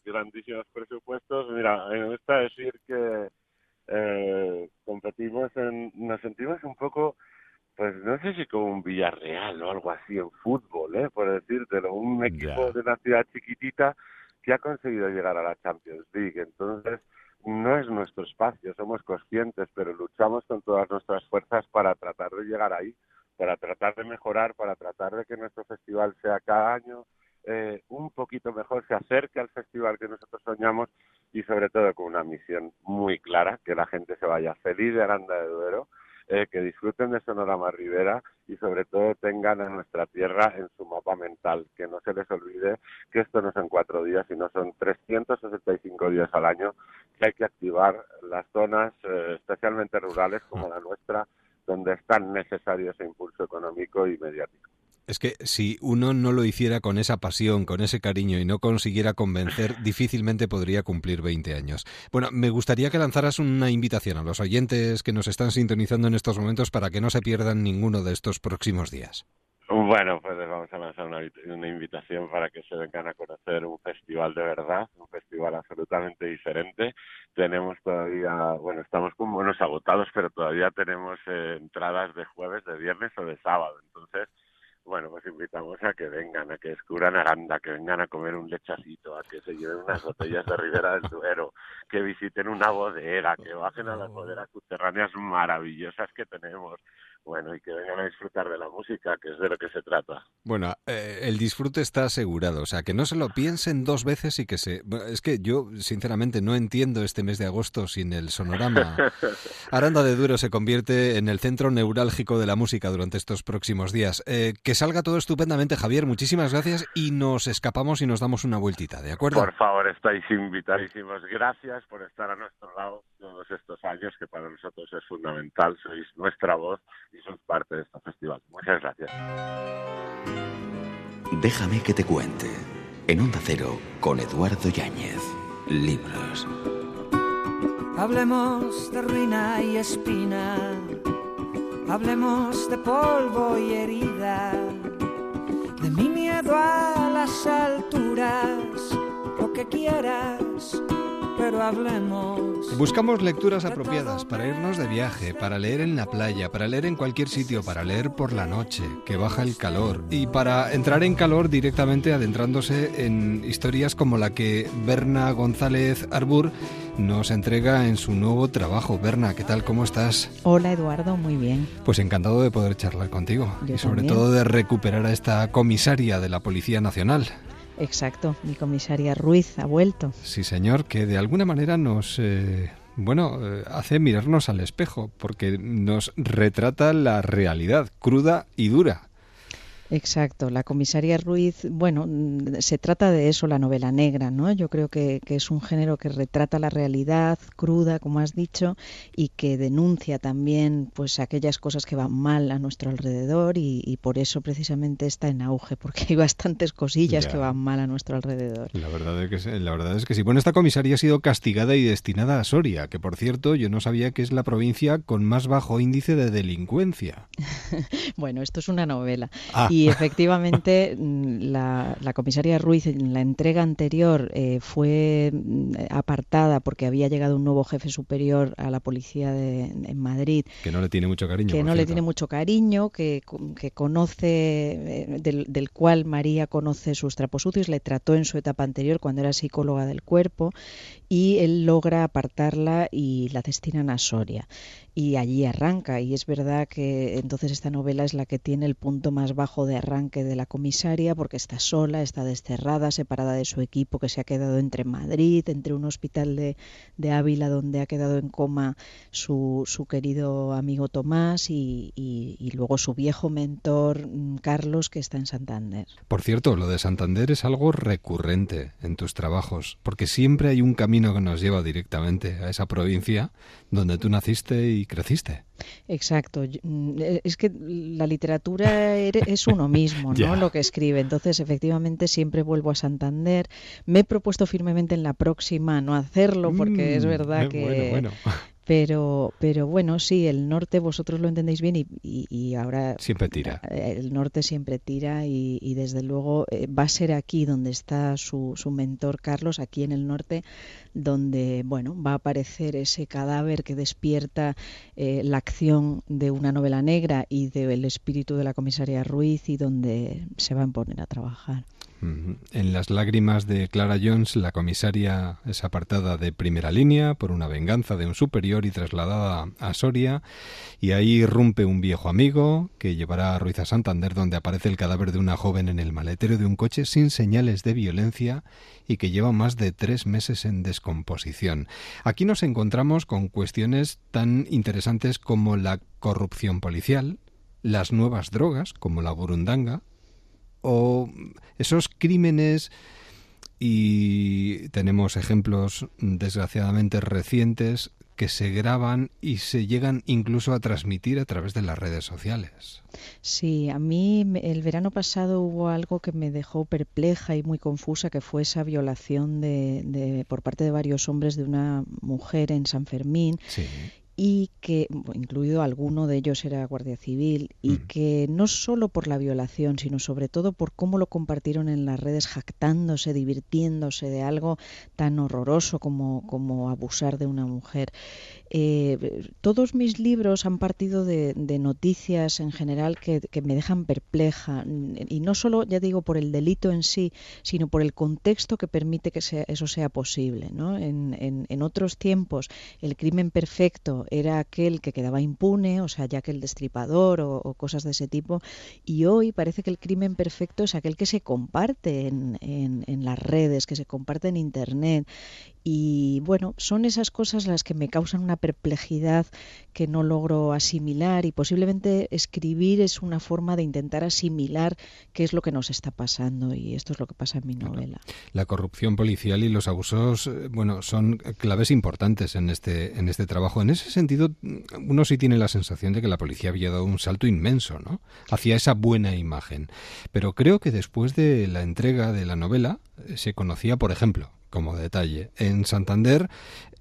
grandísimos presupuestos. Mira, me gusta decir que eh, competimos en, nos sentimos un poco, pues no sé si como un Villarreal o algo así en fútbol, ¿eh? por decírtelo, un equipo de una ciudad chiquitita que ha conseguido llegar a la Champions League. Entonces, no es nuestro espacio, somos conscientes, pero luchamos con todas nuestras fuerzas para tratar de llegar ahí, para tratar de mejorar, para tratar de que nuestro festival sea cada año eh, un poquito mejor, se acerque al festival que nosotros soñamos y sobre todo con una misión muy clara, que la gente se vaya feliz de Aranda de Duero, eh, que disfruten de Sonorama Rivera y sobre todo tengan a nuestra tierra en su mapa mental, que no se les olvide que esto no son cuatro días, sino son 365 días al año, que hay que activar las zonas, eh, especialmente rurales como la nuestra, donde es tan necesario ese impulso económico y mediático. Es que si uno no lo hiciera con esa pasión, con ese cariño y no consiguiera convencer, difícilmente podría cumplir 20 años. Bueno, me gustaría que lanzaras una invitación a los oyentes que nos están sintonizando en estos momentos para que no se pierdan ninguno de estos próximos días. Bueno, pues les vamos a lanzar una, una, invitación para que se vengan a conocer un festival de verdad, un festival absolutamente diferente. Tenemos todavía, bueno, estamos con buenos agotados, pero todavía tenemos eh, entradas de jueves, de viernes o de sábado. Entonces, bueno, pues invitamos a que vengan, a que descubran Aranda, que vengan a comer un lechacito, a que se lleven unas botellas de Ribera del Duero, que visiten una bodera, que bajen a las boderas subterráneas maravillosas que tenemos, bueno, y que vengan a disfrutar de la música, que es de lo que se trata. Bueno, eh, el disfrute está asegurado, o sea, que no se lo piensen dos veces y que se... Es que yo, sinceramente, no entiendo este mes de agosto sin el sonorama. Aranda de Duero se convierte en el centro neurálgico de la música durante estos próximos días. Eh, que salga todo estupendamente, Javier, muchísimas gracias y nos escapamos y nos damos una vueltita, ¿de acuerdo? Por favor, estáis invitadísimos. Gracias por estar a nuestro lado todos estos años, que para nosotros es fundamental. Sois nuestra voz y sois parte de este festival. Muchas gracias. Déjame que te cuente. En Onda Cero, con Eduardo Yáñez. Libros. Hablemos de ruina y espina. Hablemos de polvo y herida. De mi miedo a las alturas. Lo que quieras pero hablemos. Buscamos lecturas apropiadas para irnos de viaje, para leer en la playa, para leer en cualquier sitio, para leer por la noche, que baja el calor, y para entrar en calor directamente adentrándose en historias como la que Berna González Arbur nos entrega en su nuevo trabajo. Berna, ¿qué tal? ¿Cómo estás? Hola Eduardo, muy bien. Pues encantado de poder charlar contigo y sobre todo de recuperar a esta comisaria de la Policía Nacional. Exacto, mi comisaria Ruiz ha vuelto. Sí, señor, que de alguna manera nos... Eh, bueno, eh, hace mirarnos al espejo, porque nos retrata la realidad cruda y dura. Exacto, la comisaria Ruiz, bueno, mm, se trata de eso, la novela negra, ¿no? Yo creo que, es un género que retrata la realidad cruda, como has dicho, y que denuncia también pues aquellas cosas que van mal a nuestro alrededor y, por eso precisamente está en auge, porque hay bastantes cosillas que van mal a nuestro alrededor. La verdad, es que, la verdad es que sí. Bueno, esta comisaría ha sido castigada y destinada a Soria, que por cierto yo no sabía que es la provincia con más bajo índice de delincuencia. bueno, esto es una novela. Ah. Y efectivamente, mm, la, comisaria Ruiz en la entrega anterior eh, fue mm, apartada porque había llegado un nuevo jefe superior a la policía de, en Madrid. Que no le tiene mucho cariño. Que no le tiene mucho cariño, que, que conoce, eh, del, del, cual María conoce sus trapos sucios, le trató en su etapa anterior cuando era psicóloga del cuerpo y él logra apartarla y la destinan a Soria y allí arranca. Y es verdad que entonces esta novela es la que tiene el punto más bajo de arranque de la comisaria porque está sola, está desterrada, separada de su equipo que se ha quedado entre Madrid, entre un hospital de, Ávila donde ha quedado en coma su, su querido amigo Tomás y, y, luego su viejo mentor mm, Carlos que está en Santander. Por cierto, lo de Santander es algo recurrente en tus trabajos porque siempre hay un camino que nos lleva directamente a esa provincia donde tú naciste y creciste. Exacto. Mm, e, es que la literatura es uno mismo, ¿no? Lo que escribe. Entonces, efectivamente, siempre vuelvo a Santander. Me he propuesto firmemente en la próxima no hacerlo, porque es mm, verdad eh, que bueno. Pero, pero bueno, sí, el norte vosotros lo entendéis bien y, y, ahora... Siempre tira. Eh, el norte siempre tira y, y desde luego eh, va a ser aquí donde está su, su mentor Carlos, aquí en el norte, donde, bueno, va a aparecer ese cadáver que despierta eh, la acción de una novela negra y del espíritu de la comisaria Ruiz y donde se va a poner a trabajar. En las lágrimas de Clara Jones, la comisaria es apartada de primera línea por una venganza de un superior y trasladada a Soria, y ahí irrumpe un viejo amigo que llevará a Ruiz a Santander, donde aparece el cadáver de una joven en el maletero de un coche sin señales de violencia y que lleva más de tres meses en Aquí nos encontramos con cuestiones tan interesantes como la corrupción policial, las nuevas drogas, como la burundanga, o esos crímenes y tenemos ejemplos desgraciadamente recientes que se graban y se llegan incluso a transmitir a través de las redes sociales. Sí, a mí el verano pasado hubo algo que me dejó perpleja y muy confusa, que fue esa violación de, por parte de varios hombres de una mujer en San Fermín. Sí y que, incluido alguno de ellos era guardia civil, y mm. que no solo por la violación, sino sobre todo por cómo lo compartieron en las redes, jactándose, divirtiéndose de algo tan horroroso como, como abusar de una mujer. Eh, todos mis libros han partido de, noticias en general que, me dejan perpleja, y no solo, ya digo, por el delito en sí, sino por el contexto que permite que eso sea posible. ¿no? En, en otros tiempos, el crimen perfecto era aquel que quedaba impune, o sea, ya que el destripador o, cosas de ese tipo, y hoy parece que el crimen perfecto es aquel que se comparte en, en las redes, que se comparte en Internet, y bueno, son esas cosas las que me causan una perplejidad que no logro asimilar y posiblemente escribir es una forma de intentar asimilar qué es lo que nos está pasando y esto es lo que pasa en mi novela. La corrupción policial y los abusos, eh, bueno, son claves importantes en este en este trabajo. En ese sentido, uno sí tiene la sensación de que la policía había dado un salto inmenso, ¿no? Hacia esa buena imagen. Pero creo que después de la entrega de la novela eh, se conocía, por ejemplo, como detalle. En Santander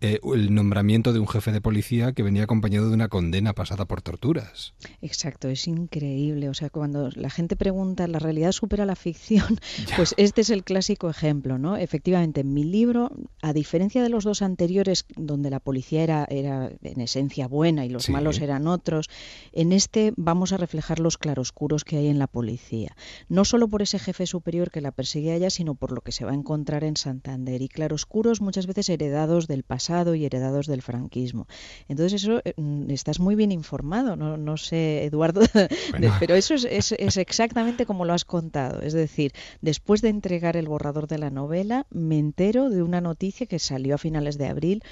eh, el nombramiento de un jefe de policía que venía acompañado de una condena pasada por torturas. Exacto, es increíble. O sea, cuando la gente pregunta, ¿la realidad supera la ficción? Pues este es el clásico ejemplo, ¿no? Efectivamente, en mi libro, a diferencia de los dos anteriores, donde la policía era, era en esencia buena y los malos eran otros, en este vamos a reflejar los claroscuros que hay en la policía. No solo por ese jefe superior que la persigue a ella, sino por lo que se va a encontrar en Santander. Y claroscuros muchas veces heredados del pasado y heredados del franquismo. Entonces eso eh, mm, estás muy bien informado, no, no sé, Eduardo, pero eso es, es, exactamente como lo has contado. Es decir, después de entregar el borrador de la novela, me entero de una noticia que salió a finales de abril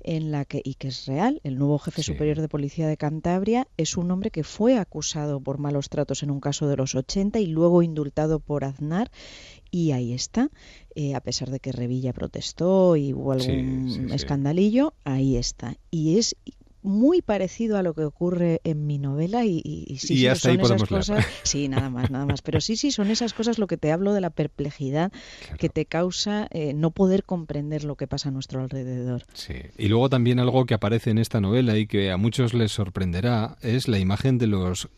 en la que, y que es real, el nuevo jefe superior de policía de Cantabria es un hombre que fue acusado por malos tratos en un caso de los 80 y luego indultado por Aznar y ahí está, eh, a pesar de que Revilla protestó y hubo algún escandalillo, ahí está. Y es muy parecido a lo que ocurre en mi novela y, y, sí, son esas cosas. Sí, nada más, nada más. Pero sí, sí, son esas cosas lo que te hablo de la perplejidad que te causa eh, no poder comprender lo que pasa a nuestro alrededor. Sí. Y luego también algo que aparece en esta novela y que a muchos les sorprenderá es la imagen de los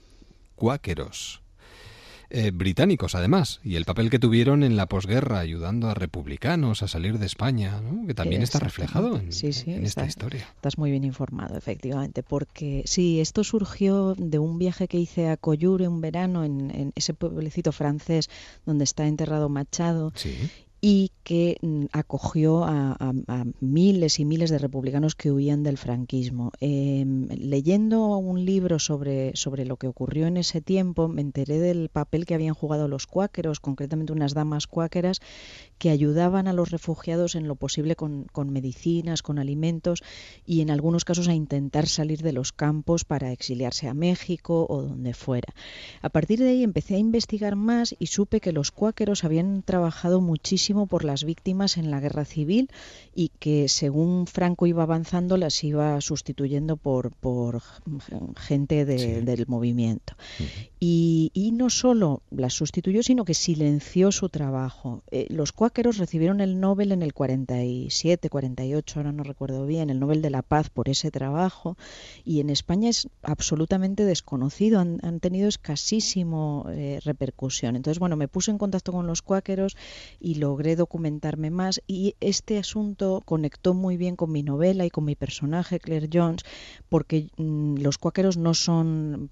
cuáqueros. Eh, británicos, además, y el papel que tuvieron en la posguerra ayudando a republicanos a salir de España, que también está reflejado en, esta historia. Estás muy bien informado, efectivamente, porque sí, esto surgió de un viaje que hice a Coyure un verano en, en ese pueblecito francés donde está enterrado Machado. Sí y que mm, acogió a, miles y miles de republicanos que huían del franquismo. Em, leyendo un libro sobre, sobre lo que ocurrió en ese tiempo, me enteré del papel que habían jugado los cuáqueros, concretamente unas damas cuáqueras, que ayudaban a los refugiados en lo posible con, con medicinas, con alimentos y en algunos casos a intentar salir de los campos para exiliarse a México o donde fuera. A partir de ahí empecé a investigar más y supe que los cuáqueros habían trabajado muchísimo por las víctimas en la guerra civil y que según Franco iba avanzando las iba sustituyendo por, por gente del movimiento. y, y, no solo las sustituyó, sino que silenció su trabajo. Eh, los cuáqueros recibieron el Nobel en el 47, 48, ahora no recuerdo bien, el Nobel de la Paz por ese trabajo y en España es absolutamente desconocido, han, han tenido escasísimo eh, repercusión. Entonces, bueno, me puse en contacto con los cuáqueros y logré logré documentarme más y este asunto conectó muy bien con mi novela y con mi personaje, Claire Jones, porque mm, los cuáqueros no son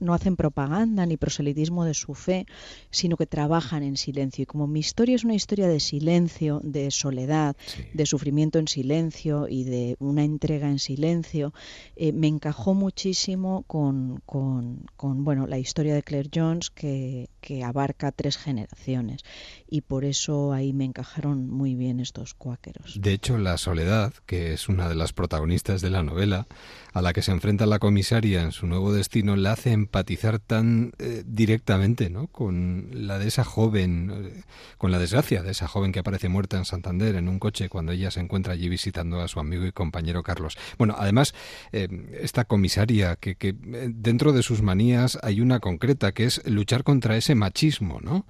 no hacen propaganda ni proselitismo de su fe, sino que trabajan en silencio. Y como mi historia es una historia de silencio, de soledad, de sufrimiento en silencio y de una entrega en silencio, eh, me encajó muchísimo con, con, con, bueno, la historia de Claire Jones que, que abarca tres generaciones y por eso ahí me encajaron muy bien estos cuáqueros. De hecho, la soledad, que es una de las protagonistas de la novela, a la que se enfrenta la comisaria en su nuevo destino, la hace empatizar tan eh, directamente ¿no? con la de esa joven, eh, con la desgracia de esa joven que aparece muerta en Santander en un coche cuando ella se encuentra allí visitando a su amigo y compañero Carlos. Bueno, además, eh, esta comisaria, que, que dentro de sus manías hay una concreta, que es luchar contra ese machismo, ¿no?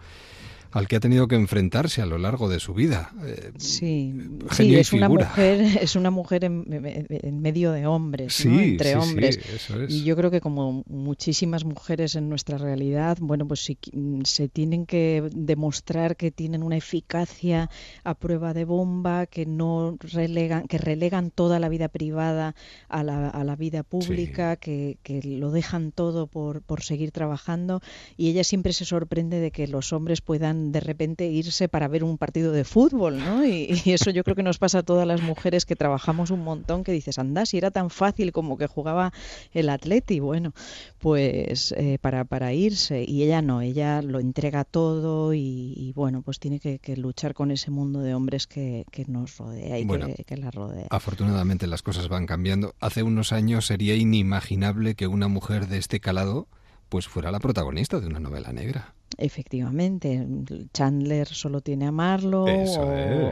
Al que ha tenido que enfrentarse a lo largo de su vida. Eh, sí, es una mujer, es una mujer en, medio de hombres, entre hombres. Y yo creo que como muchísimas mujeres en nuestra realidad, bueno, pues si, se tienen que demostrar que tienen una eficacia a prueba de bomba, que no relegan, que relegan toda la vida privada a la, a la vida pública, que, que, lo dejan todo por, por seguir trabajando. Y ella siempre se sorprende de que los hombres puedan de repente irse para ver un partido de fútbol, ¿no? Y, eso yo creo que nos pasa a todas las mujeres que trabajamos un montón, que dices, anda, si era tan fácil como que jugaba el atleti, bueno, pues eh, para, para irse. Y ella no, ella lo entrega todo y, bueno, pues tiene que, luchar con ese mundo de hombres que, nos rodea y que, que la rodea. Afortunadamente las cosas van cambiando. Hace unos años sería inimaginable que una mujer de este calado pues fuera la protagonista de una novela negra. Efectivamente, Chandler solo tiene a Marlowe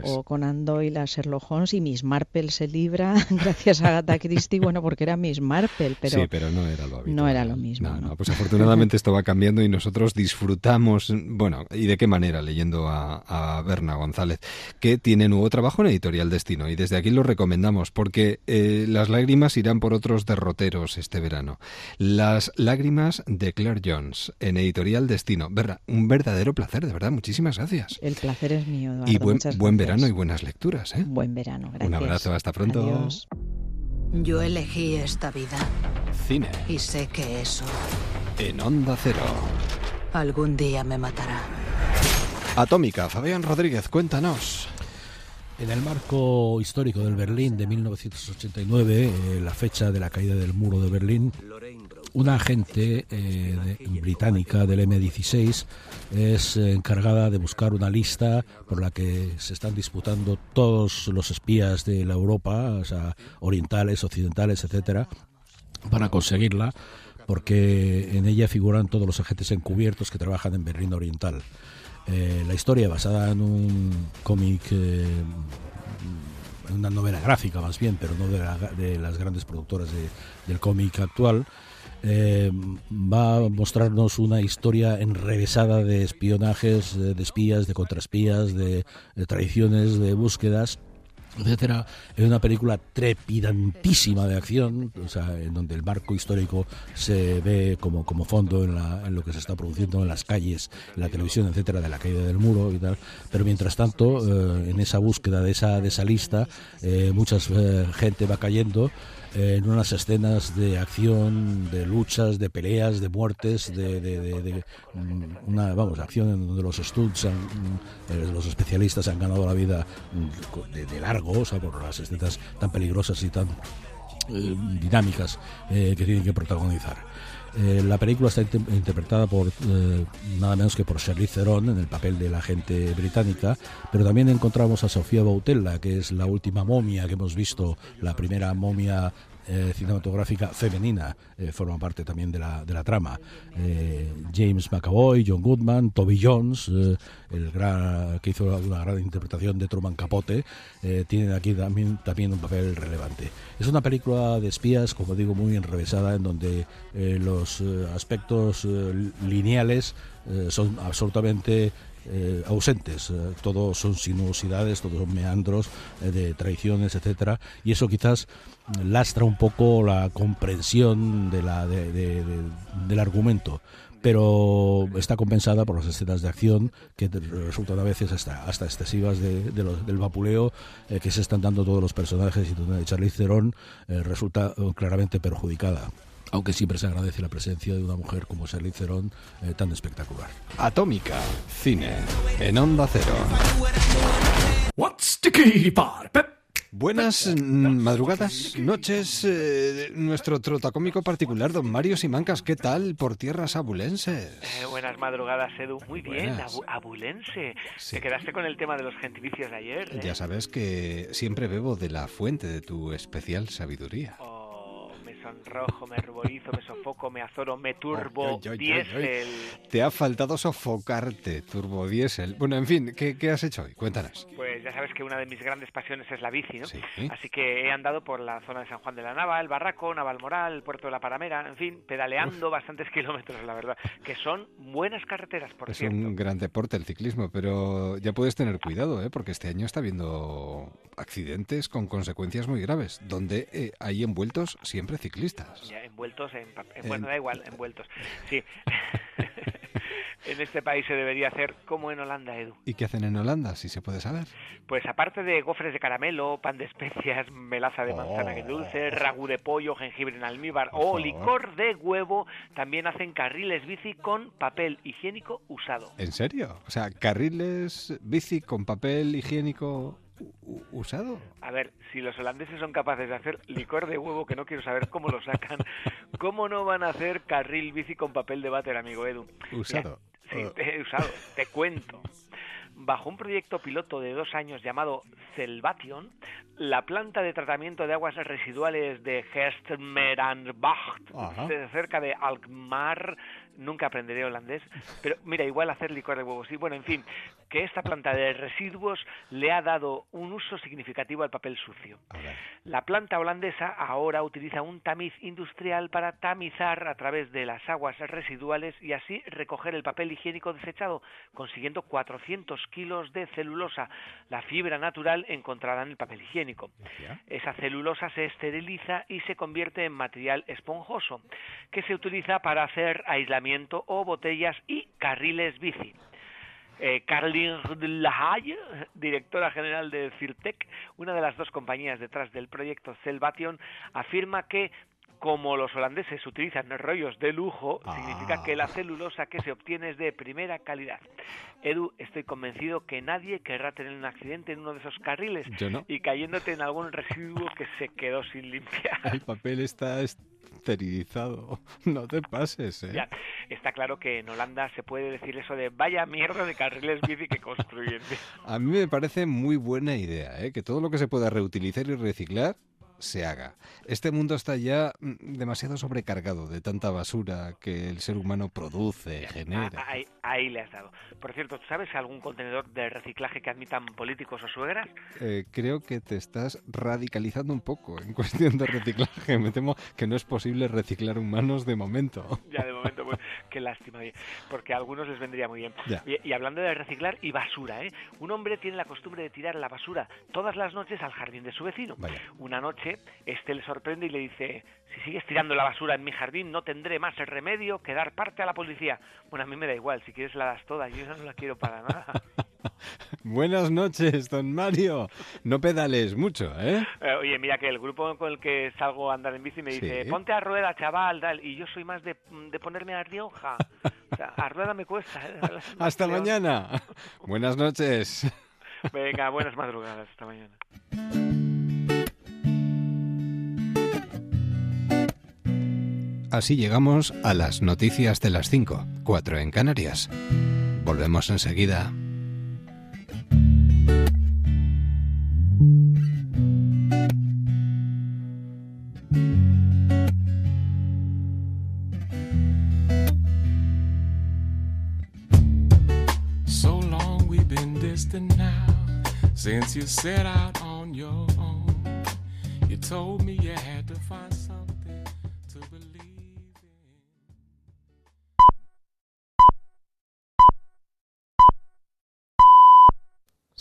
o, con Conan Doyle a Sherlock Holmes y Miss Marple se libra gracias a Agatha Christie, bueno, porque era Miss Marple, pero, sí, pero no era lo No era lo mismo. No, pues afortunadamente esto va cambiando y nosotros disfrutamos, bueno, ¿y de qué manera? Leyendo a, Berna González, que tiene nuevo trabajo en Editorial Destino y desde aquí lo recomendamos porque eh, las lágrimas irán por otros derroteros este verano. Las lágrimas de Claire Jones en Editorial Destino un verdadero placer, de verdad. Muchísimas gracias. El placer es mío, Eduardo. Y buen, buen verano y buenas lecturas. ¿eh? Buen verano, gracias. Un abrazo, hasta pronto. Adiós. Yo elegí esta vida. Cine. Y sé que eso. En Onda Cero. Algún día me matará. Atómica, Fabián Rodríguez, cuéntanos. En el marco histórico del Berlín de 1989, eh, la fecha de la caída del muro de Berlín, una agente eh, británica del M16 es encargada de buscar una lista por la que se están disputando todos los espías de la Europa, o sea, orientales, occidentales, etcétera, para conseguirla, porque en ella figuran todos los agentes encubiertos que trabajan en Berlín Oriental. Eh, la historia basada en un cómic eh, una novela gráfica más bien, pero no de, las grandes productoras del cómic actual, eh, va a mostrarnos una historia enrevesada de espionajes, de espías, de contraespías, de, tradiciones, de búsquedas etcétera, es una película trepidantísima de acción, o sea, en donde el marco histórico se ve como, como fondo en, lo que se está produciendo en las calles, en la televisión, etcétera, de la caída del muro y tal. Pero mientras tanto, eh, en esa búsqueda de esa, de esa lista, eh, mucha gente va cayendo en unas escenas de acción, de luchas, de peleas, de muertes, de, mm, una vamos acción en donde los stunts, mm, eh, los especialistas han ganado la vida mm, de, largo, o por las escenas tan peligrosas y tan eh, dinámicas eh, que tienen que protagonizar. La película está interpretada por nada menos que por Charlize Theron en el papel de la agente británica, pero también encontramos a Sofía Bautella, que es la última momia que hemos visto, la primera momia eh, cinematográfica femenina eh, forma parte también de la, de la trama. Eh, James McAvoy, John Goodman, Toby Jones, el gran, que hizo una gran interpretación de Truman Capote, tienen aquí también, también un papel relevante. Es una película de espías, como digo, muy enrevesada, en donde los aspectos lineales son absolutamente eh, ausentes. Eh, todos son sinuosidades, todos son meandros eh, de traiciones, etcétera, y eso quizás lastra un poco la comprensión de la, del argumento. Pero está compensada por las escenas de acción que resultan a veces hasta, hasta excesivas de, del vapuleo eh, que se están dando todos los personajes y donde Charlize Theron resulta claramente perjudicada aunque siempre se agradece la presencia de una mujer como Charlize Theron tan espectacular. Atómica, cine, en onda cero. What's the key Buenas madrugadas, noches, eh, nuestro trotacómico particular, don Mario Simancas, ¿qué tal por tierras abulenses? Eh, buenas madrugadas, Edu. Muy bien, abulense. Te quedaste con el tema de los gentilicios de ayer. Ya ¿eh? sabes que siempre bebo de la fuente de tu especial sabiduría. Oh, sonrojo, me ruborizo, me sofoco, me azoro, me turbo diésel. Te ha faltado sofocarte, turbo diésel. Bueno, en fin, ¿qué, ¿qué, has hecho hoy? Cuéntanos. Pues ya sabes que una de mis grandes pasiones es la bici, ¿no? Así que he andado por la zona de San Juan de la Nava, el Barraco, Navalmoral, el Puerto de la Paramera, en fin, pedaleando bastantes kilómetros, la verdad, que son buenas carreteras, por cierto. Es un gran deporte el ciclismo, pero ya puedes tener cuidado, ¿eh? Porque este año está habiendo accidentes con consecuencias muy graves, donde eh, hay envueltos siempre ciclistas ya, envueltos en, Bueno, da igual, envueltos. Sí. en este país se debería hacer como en Holanda, Edu. ¿Y qué hacen en Holanda, si se puede saber? Pues aparte de gofres de caramelo, pan de especias, melaza de manzana que dulce, oh. ragú de pollo, jengibre en almíbar o licor de huevo, también hacen carriles bici con papel higiénico usado. ¿En serio? O sea, carriles bici con papel higiénico usado. A ver, si los holandeses son capaces de hacer licor de huevo, que no quiero saber cómo lo sacan, ¿cómo no van a hacer carril bici con papel de váter, amigo Edu? Usado. sí, oh. usado, te cuento. Bajo un proyecto piloto de dos años llamado Selvation, la planta de tratamiento de aguas residuales de Gerstmeranbach, cerca de Alkmaar, nunca aprenderé holandés, pero mira, igual hacer licor de huevos. Y bueno, en fin, que esta planta de residuos le ha dado un uso significativo al papel sucio. La planta holandesa ahora utiliza un tamiz industrial para tamizar a través de las aguas residuales y así recoger el papel higiénico desechado, consiguiendo 400 kilos de celulosa, la fibra natural encontrada en el papel higiénico. Esa celulosa se esteriliza y se convierte en material esponjoso, que se utiliza para hacer aislamiento o botellas y carriles bici. Eh, Caroline Lahaye, directora general de Cirtec, una de las dos compañías detrás del proyecto Selvation, afirma que como los holandeses utilizan rollos de lujo, significa que la ah. celulosa que se obtiene es de primera calidad. Edu, estoy convencido que nadie querrá tener un accidente en uno de esos carriles y cayéndote en algún residuo que se quedó sin limpiar. El papel está esterilizado. No te pases, ¿eh? Ya, está claro que en Holanda se puede decir eso de vaya mierda de carriles bici que construyen. A mí me parece muy buena idea, ¿eh? Que todo lo que se pueda reutilizar y reciclar se haga. Este mundo está ya mm, demasiado sobrecargado de tanta basura que el ser humano produce, genera. Ahí, le has dado. Por cierto, ¿sabes algún contenedor de reciclaje que admitan políticos o suegras? Eh, creo que te estás radicalizando un poco en cuestión de reciclaje. Me temo que no es posible reciclar humanos de momento. Ya, de momento, pues qué lástima, porque a algunos les vendría muy bien. Y, y, hablando de reciclar y basura, ¿eh? Un hombre tiene la costumbre de tirar la basura todas las noches al jardín de su vecino. Vaya. Una noche este le sorprende y le dice, si sigues tirando la basura en mi jardín no tendré más el remedio que dar parte a la policía. Bueno, a mí me da igual, si quieres la das toda, yo no la quiero para nada. Buenas noches, don Mario. No pedales mucho, ¿eh? ¿eh? Oye, mira que el grupo con el que salgo a andar en bici me dice, ponte a rueda, chaval, tal. Y yo soy más de, ponerme a Rioja. O sea, a rueda me cuesta. ¿eh? Hasta mañana. Buenas noches. Venga, buenas madrugadas. Hasta mañana. Así llegamos a las noticias de las 5, 4 en Canarias. Volvemos enseguida. So long we've been distant now since you set out on your own. You told me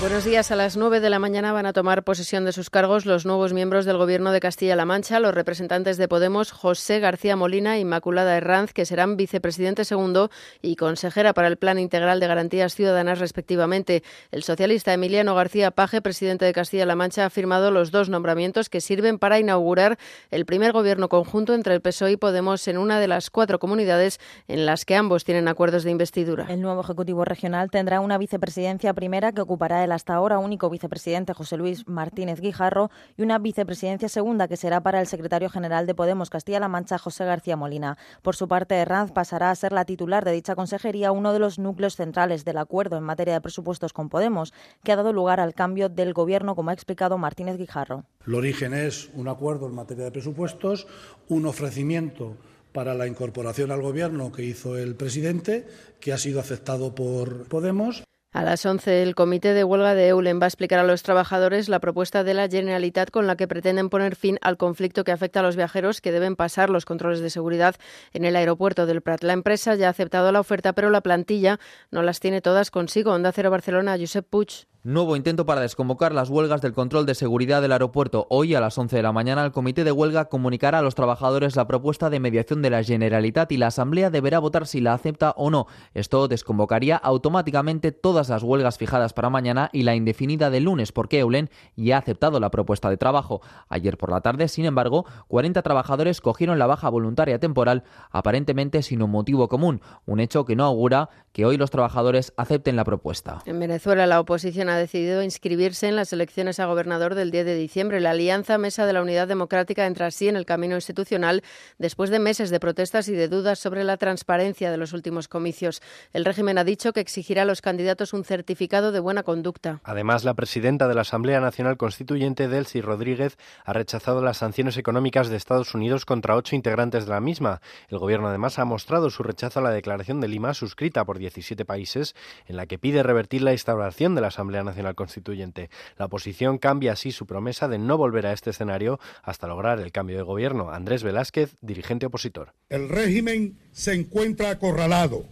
Buenos días. A las 9 de la mañana van a tomar posesión de sus cargos los nuevos miembros del Gobierno de Castilla-La Mancha, los representantes de Podemos, José García Molina e Inmaculada Herranz, que serán vicepresidente segundo y consejera para el Plan Integral de Garantías Ciudadanas, respectivamente. El socialista Emiliano García Paje, presidente de Castilla-La Mancha, ha firmado los dos nombramientos que sirven para inaugurar el primer gobierno conjunto entre el PSOE y Podemos en una de las cuatro comunidades en las que ambos tienen acuerdos de investidura. El nuevo Ejecutivo Regional tendrá una vicepresidencia primera que ocupará el hasta ahora único vicepresidente José Luis Martínez Guijarro y una vicepresidencia segunda que será para el secretario general de Podemos Castilla-La Mancha, José García Molina. Por su parte, Herranz pasará a ser la titular de dicha consejería, uno de los núcleos centrales del acuerdo en materia de presupuestos con Podemos, que ha dado lugar al cambio del gobierno, como ha explicado Martínez Guijarro. El origen es un acuerdo en materia de presupuestos, un ofrecimiento para la incorporación al Gobierno que hizo el presidente, que ha sido aceptado por Podemos. A las 11, el comité de huelga de Eulen va a explicar a los trabajadores la propuesta de la Generalitat con la que pretenden poner fin al conflicto que afecta a los viajeros que deben pasar los controles de seguridad en el aeropuerto del Prat. La empresa ya ha aceptado la oferta, pero la plantilla no las tiene todas consigo. Onda Cero Barcelona, Josep Puig. Nuevo intento para desconvocar las huelgas del control de seguridad del aeropuerto. Hoy a las 11 de la mañana el comité de huelga comunicará a los trabajadores la propuesta de mediación de la Generalitat y la Asamblea deberá votar si la acepta o no. Esto desconvocaría automáticamente todas las huelgas fijadas para mañana y la indefinida del lunes porque Eulen ya ha aceptado la propuesta de trabajo. Ayer por la tarde, sin embargo, 40 trabajadores cogieron la baja voluntaria temporal aparentemente sin un motivo común, un hecho que no augura que hoy los trabajadores acepten la propuesta. En Venezuela la oposición ha decidido inscribirse en las elecciones a gobernador del 10 de diciembre. La Alianza Mesa de la Unidad Democrática entra así en el camino institucional después de meses de protestas y de dudas sobre la transparencia de los últimos comicios. El régimen ha dicho que exigirá a los candidatos un certificado de buena conducta. Además, la presidenta de la Asamblea Nacional Constituyente, Delcy Rodríguez, ha rechazado las sanciones económicas de Estados Unidos contra ocho integrantes de la misma. El gobierno además ha mostrado su rechazo a la declaración de Lima suscrita por 17 países en la que pide revertir la instauración de la Asamblea Nacional Constituyente. La oposición cambia así su promesa de no volver a este escenario hasta lograr el cambio de gobierno. Andrés Velázquez, dirigente opositor. El régimen se encuentra acorralado,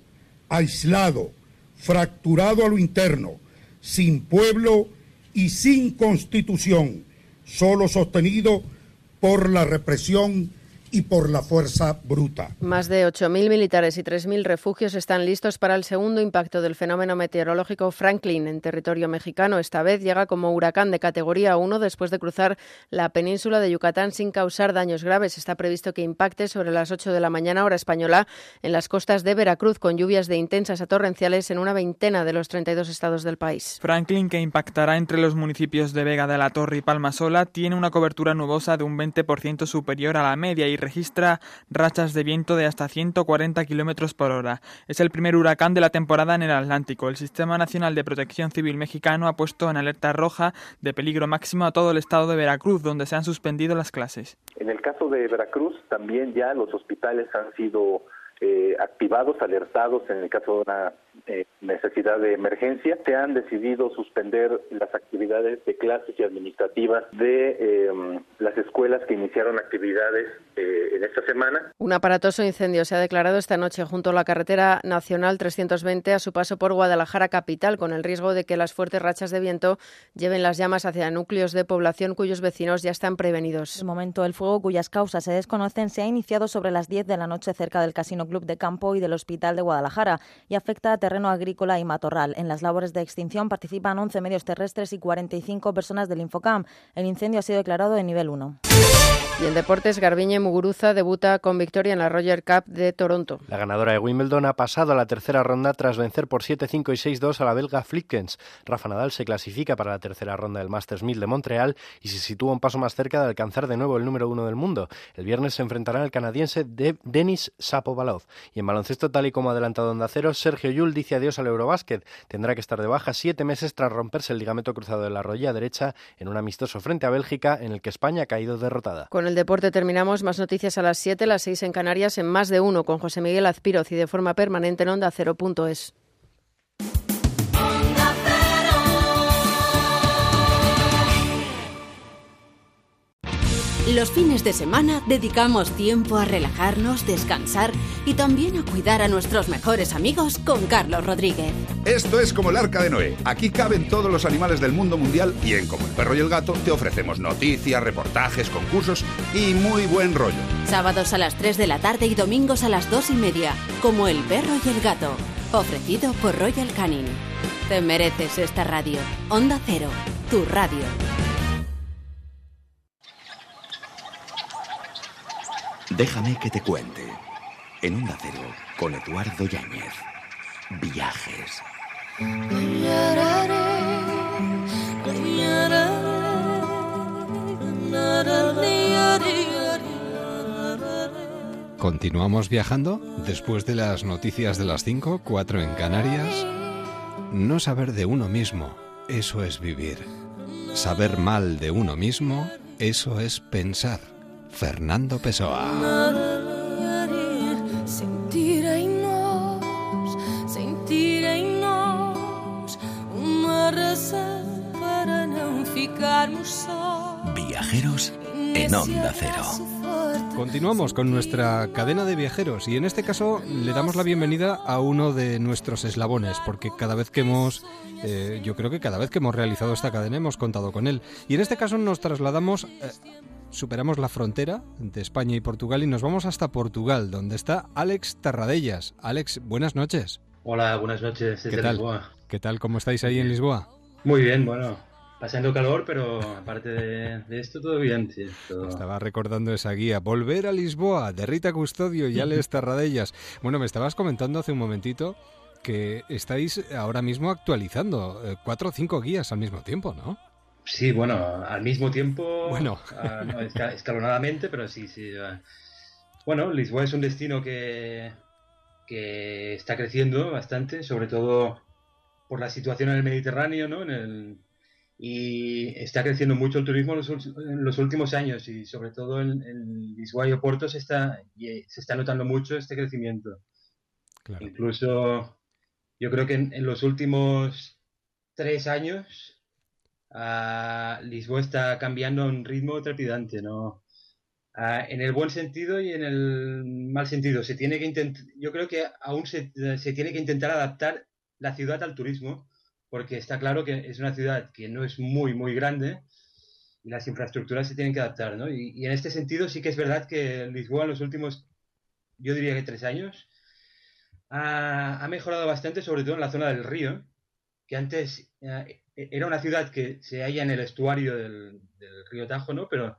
aislado, fracturado a lo interno, sin pueblo y sin constitución, solo sostenido por la represión y por la fuerza bruta. Más de 8.000 militares y 3.000 refugios están listos para el segundo impacto del fenómeno meteorológico Franklin en territorio mexicano. Esta vez llega como huracán de categoría 1 después de cruzar la península de Yucatán sin causar daños graves. Está previsto que impacte sobre las 8 de la mañana hora española en las costas de Veracruz con lluvias de intensas a torrenciales en una veintena de los 32 estados del país. Franklin, que impactará entre los municipios de Vega de la Torre y Palmasola, tiene una cobertura nubosa de un 20% superior a la media y registra rachas de viento de hasta 140 kilómetros por hora. Es el primer huracán de la temporada en el Atlántico. El Sistema Nacional de Protección Civil mexicano ha puesto en alerta roja de peligro máximo a todo el estado de Veracruz, donde se han suspendido las clases. En el caso de Veracruz, también ya los hospitales han sido eh, activados, alertados en el caso de una eh, necesidad de emergencia. Se han decidido suspender las actividades de clases y administrativas de eh, las escuelas que iniciaron actividades eh, en esta semana. Un aparatoso incendio se ha declarado esta noche junto a la carretera nacional 320 a su paso por Guadalajara capital, con el riesgo de que las fuertes rachas de viento lleven las llamas hacia núcleos de población cuyos vecinos ya están prevenidos. El momento del fuego, cuyas causas se desconocen, se ha iniciado sobre las 10 de la noche cerca del Casino Club de Campo y del Hospital de Guadalajara y afecta a terreno agrícola y matorral. En las labores de extinción participan 11 medios terrestres y 45 personas del Infocam. El incendio ha sido declarado de nivel 1. Y en deportes, Garbiñe Muguruza debuta con victoria en la Roger Cup de Toronto. La ganadora de Wimbledon ha pasado a la tercera ronda tras vencer por 7-5 y 6-2 a la belga Flickens. Rafa Nadal se clasifica para la tercera ronda del Masters 1000 de Montreal y se sitúa un paso más cerca de alcanzar de nuevo el número uno del mundo. El viernes se enfrentará al canadiense de Denis Sapovalov. Y en baloncesto, tal y como adelantado Onda Cero, Sergio Yul dice adiós al Eurobásquet. Tendrá que estar de baja siete meses tras romperse el ligamento cruzado de la rodilla derecha en un amistoso frente a Bélgica en el que España ha caído derrotada. Con el deporte terminamos. Más noticias a las 7, las 6 en Canarias, en más de uno con José Miguel Azpiroz y de forma permanente en Onda Cero.es. Los fines de semana dedicamos tiempo a relajarnos, descansar y también a cuidar a nuestros mejores amigos con Carlos Rodríguez. Esto es como el arca de Noé. Aquí caben todos los animales del mundo mundial y en Como el perro y el gato te ofrecemos noticias, reportajes, concursos y muy buen rollo. Sábados a las 3 de la tarde y domingos a las 2 y media, como el perro y el gato. Ofrecido por Royal Canin. Te mereces esta radio. Onda Cero, tu radio. Déjame que te cuente. En un Cero, con Eduardo Yáñez. Viajes. Continuamos viajando después de las noticias de las 5, 4 en Canarias. No saber de uno mismo, eso es vivir. Saber mal de uno mismo, eso es pensar. Fernando Pessoa. Viajeros en Onda Cero. Continuamos con nuestra cadena de viajeros y en este caso le damos la bienvenida a uno de nuestros eslabones porque cada vez que hemos, eh, yo creo que cada vez que hemos realizado esta cadena hemos contado con él y en este caso nos trasladamos eh, superamos la frontera de España y Portugal y nos vamos hasta Portugal, donde está Alex Tarradellas. Alex, buenas noches. Hola, buenas noches desde ¿Qué tal? Lisboa. ¿Qué tal? ¿Cómo estáis ahí en Lisboa? Muy bien, bueno, pasando calor, pero aparte de, esto todo bien. Sí, Estaba recordando esa guía, Volver a Lisboa, de Rita Custodio y Alex Tarradellas. Bueno, me estabas comentando hace un momentito que estáis ahora mismo actualizando eh, cuatro o cinco guías al mismo tiempo, ¿no? Sí, bueno, al mismo tiempo, bueno. Ah, escalonadamente, pero sí, sí. Ah. Bueno, Lisboa es un destino que, que está creciendo bastante, sobre todo por la situación en el Mediterráneo, ¿no? En el, y está creciendo mucho el turismo en los, últimos años y sobre todo en, Lisboa y Oporto se está, se está notando mucho este crecimiento. Incluso yo creo que en los últimos tres años Lisboa está cambiando a un ritmo trepidante, ¿no? en el buen sentido y en el mal sentido. Se tiene que yo creo que aún se, tiene que intentar adaptar la ciudad al turismo, porque está claro que es una ciudad que no es muy, muy grande y las infraestructuras se tienen que adaptar, ¿no? Y, en este sentido sí que es verdad que Lisboa en los últimos, yo diría que tres años, ha, ha mejorado bastante, sobre todo en la zona del río, que antes eh, era una ciudad que se halla en el estuario del, río Tajo, ¿no? Pero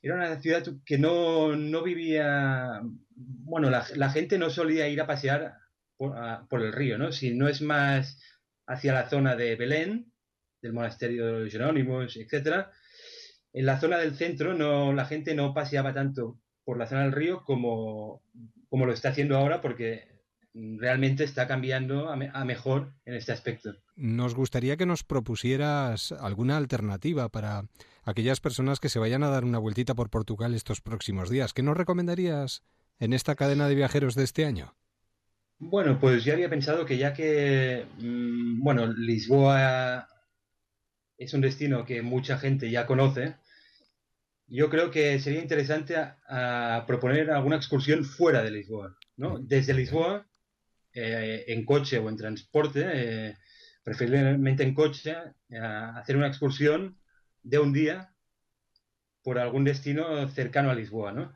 era una ciudad que no, vivía, bueno, la, gente no solía ir a pasear por, el río, ¿no? Si no es más hacia la zona de Belén, del monasterio de los Jerónimos, etcétera, en la zona del centro no, la gente no paseaba tanto por la zona del río como, como lo está haciendo ahora, porque realmente está cambiando a, mejor en este aspecto. Nos gustaría que nos propusieras alguna alternativa para aquellas personas que se vayan a dar una vueltita por Portugal estos próximos días. ¿Qué nos recomendarías en esta cadena de viajeros de este año? Bueno, pues yo había pensado que ya que, mm, bueno, Lisboa es un destino que mucha gente ya conoce, yo creo que sería interesante a, proponer alguna excursión fuera de Lisboa, ¿no? Desde Lisboa eh, en coche o en transporte, eh, preferiblemente en coche, a hacer una excursión de un día por algún destino cercano a Lisboa, ¿no?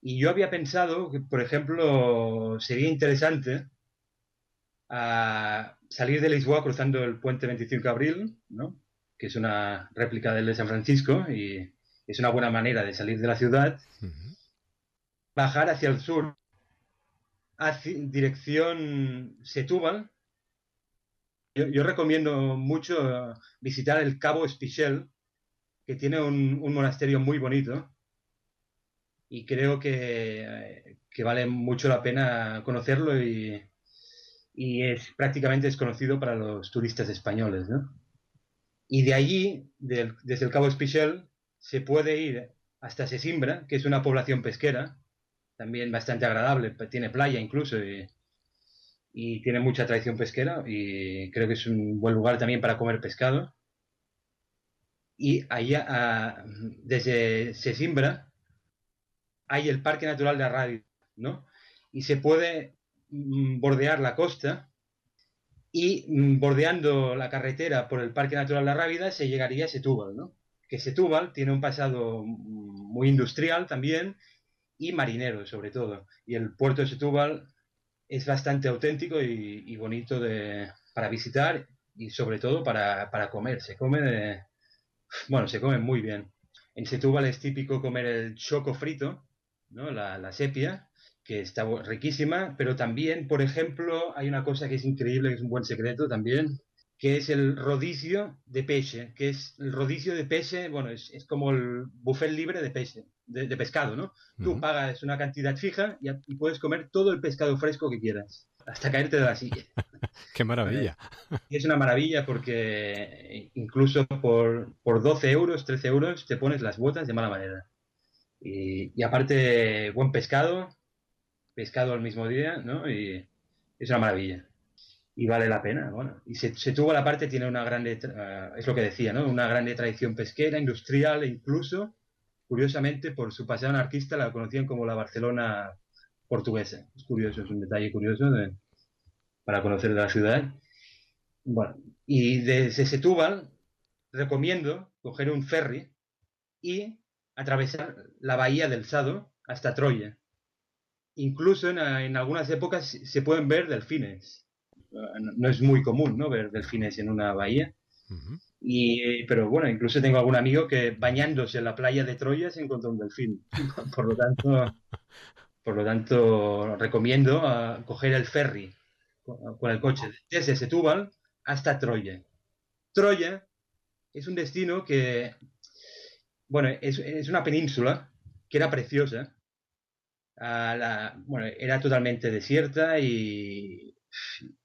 Y yo había pensado que, por ejemplo, sería interesante salir de Lisboa cruzando el puente 25 de abril, ¿no? que es una réplica del de San Francisco y es una buena manera de salir de la ciudad, bajar hacia el sur dirección Setúbal. Yo, recomiendo mucho visitar el Cabo Espichel, que tiene un, monasterio muy bonito y creo que, vale mucho la pena conocerlo y, es prácticamente desconocido para los turistas españoles. Y de allí, desde el Cabo Espichel, se puede ir hasta Sesimbra, que es una población pesquera, también bastante agradable, tiene playa incluso y, tiene mucha tradición pesquera y creo que es un buen lugar también para comer pescado. Y ahí, desde Sesimbra, hay el Parque Natural de Arrabi, ¿no? Y se puede mm, bordear la costa y mm, bordeando la carretera por el Parque Natural de Arrábida se llegaría a Setúbal, ¿no? Que Setúbal tiene un pasado mm, muy industrial también y marinero sobre todo. Y el puerto de Setúbal es bastante auténtico y, bonito de, para visitar y sobre todo para, para comer. Se come de, bueno, se come muy bien. En Setúbal es típico comer el choco frito, ¿no? la, la sepia, que está riquísima, pero también, por ejemplo, hay una cosa que es increíble, que es un buen secreto también, que es el rodicio de peche, que es el rodicio de peche, bueno, es, es como el buffet libre de peche, de, pescado, ¿no? Tú pagas una cantidad fija y, y, puedes comer todo el pescado fresco que quieras, hasta caerte de la silla. ¡Qué maravilla! Y es una maravilla porque incluso por, por 12 euros, 13 euros, te pones las botas de mala manera. Y, y aparte, buen pescado, pescado al mismo día, ¿no? Y es una maravilla. Y vale la pena, bueno. Y se, se tuvo la parte, tiene una grande, uh, es lo que decía, ¿no? Una grande tradición pesquera, industrial e incluso, curiosamente, por su pasado anarquista, la conocían como la Barcelona portuguesa. Es curioso, es un detalle curioso para conocer la ciudad. Bueno, y desde Setúbal recomiendo coger un ferry y atravesar la bahía del Sado hasta Troya incluso en, algunas épocas se pueden ver delfines. No, es muy común, ¿no? Ver delfines en una bahía. Y, pero bueno, incluso tengo algún amigo que bañándose en la playa de Troya se encontró un delfín. por lo tanto, por lo tanto recomiendo ah, coger el ferry con, el coche desde Setúbal hasta Troya. Troya es un destino que, bueno, es, es una península que era preciosa, la, bueno, era totalmente desierta y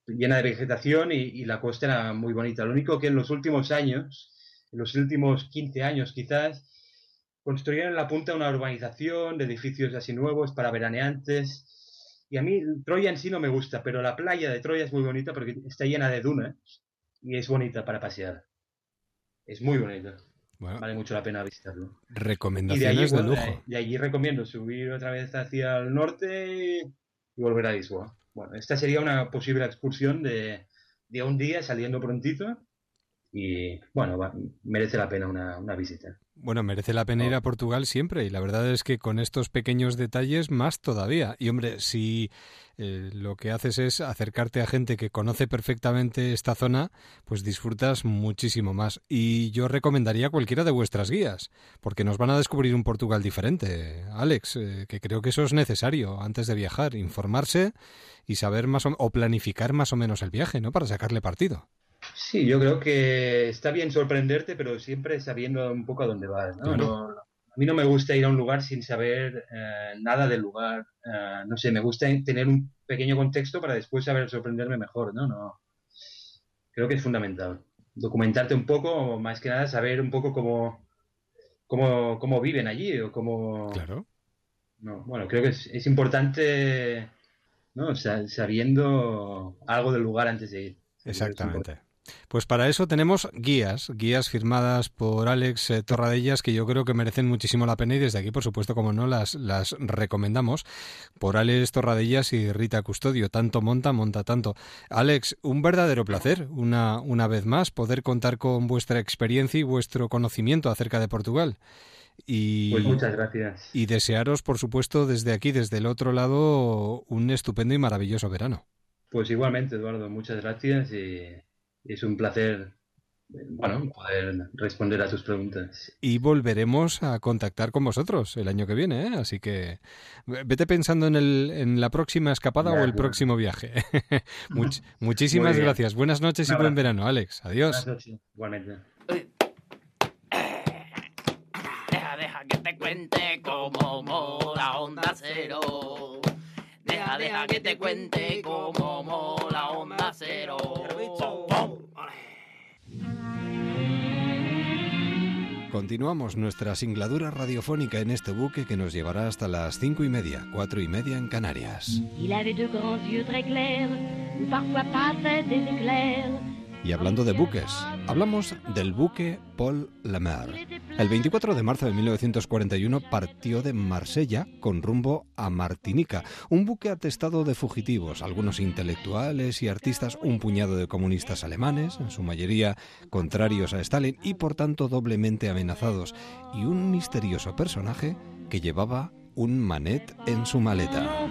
llena de vegetación y, la costa era muy bonita. Lo único que en los últimos años, en los últimos 15 años quizás, construyeron en la punta una urbanización de edificios así nuevos para veraneantes. Y a mí Troya en sí no me gusta, pero la playa de Troya es muy bonita porque está llena de dunas y es bonita para pasear. Es muy bonita vale mucho la pena visitarlo. Recomendaciones de, lujo. Y allí recomiendo subir otra vez hacia el norte y volver a Lisboa. Bueno, esta sería una posible excursión de, de un día saliendo prontito y bueno, merece la pena una, una visita. Bueno, merece la pena ir a Portugal siempre y la verdad es que con estos pequeños detalles más todavía. Y hombre, si eh, lo que haces es acercarte a gente que conoce perfectamente esta zona, pues disfrutas muchísimo más. Y yo recomendaría cualquiera de vuestras guías, porque nos van a descubrir un Portugal diferente, Alex, eh, que creo que eso es necesario antes de viajar, informarse y saber más o, o planificar más o menos el viaje, ¿no? Para sacarle partido. Sí, yo creo que está bien sorprenderte, pero siempre sabiendo un poco a dónde vas. ¿no? a mí no me gusta ir a un lugar sin saber eh, nada del lugar. Eh, no sé, me gusta tener un pequeño contexto para después saber sorprenderme mejor. ¿no? No, creo que es fundamental. Documentarte un poco, más que nada saber un poco cómo, cómo, cómo viven allí o cómo... Claro. No, bueno, creo que es, es importante ¿no? sabiendo algo del lugar antes de ir. Exactamente. Pues para eso tenemos guías, guías firmadas por Alex eh, Torradellas que yo creo que merecen muchísimo la pena y desde aquí, por supuesto, como no, las, las recomendamos por Alex Torradellas y Rita Custodio. Tanto monta, monta tanto. Alex, un verdadero placer, una, una vez más, poder contar con vuestra experiencia y vuestro conocimiento acerca de Portugal. Y, pues muchas gracias. Y desearos, por supuesto, desde aquí, desde el otro lado, un estupendo y maravilloso verano. Pues igualmente, Eduardo, muchas gracias y es un placer bueno, poder responder a tus preguntas. Y volveremos a contactar con vosotros el año que viene, ¿eh? así que vete pensando en, el, en la próxima escapada o el próximo viaje. muchísimas gracias. Buenas noches y buen verano, Alex. Adiós. Buenas noches, igualmente. Deja, deja que te cuente cómo mola Onda Cero. Deja, deja que te cuente cómo mola Onda Cero. Continuamos nuestra singladura radiofónica en este buque que nos llevará hasta las cinco y media, cuatro y media en Canarias. Y hablando de buques, Hablamos del buque Paul Lemaire. El 24 de marzo de 1941 partió de Marsella con rumbo a Martinica, un buque atestado de fugitivos, algunos intelectuales y artistas, un puñado de comunistas alemanes, en su mayoría contrarios a Stalin y por tanto doblemente amenazados, y un misterioso personaje que llevaba un manet en su maleta.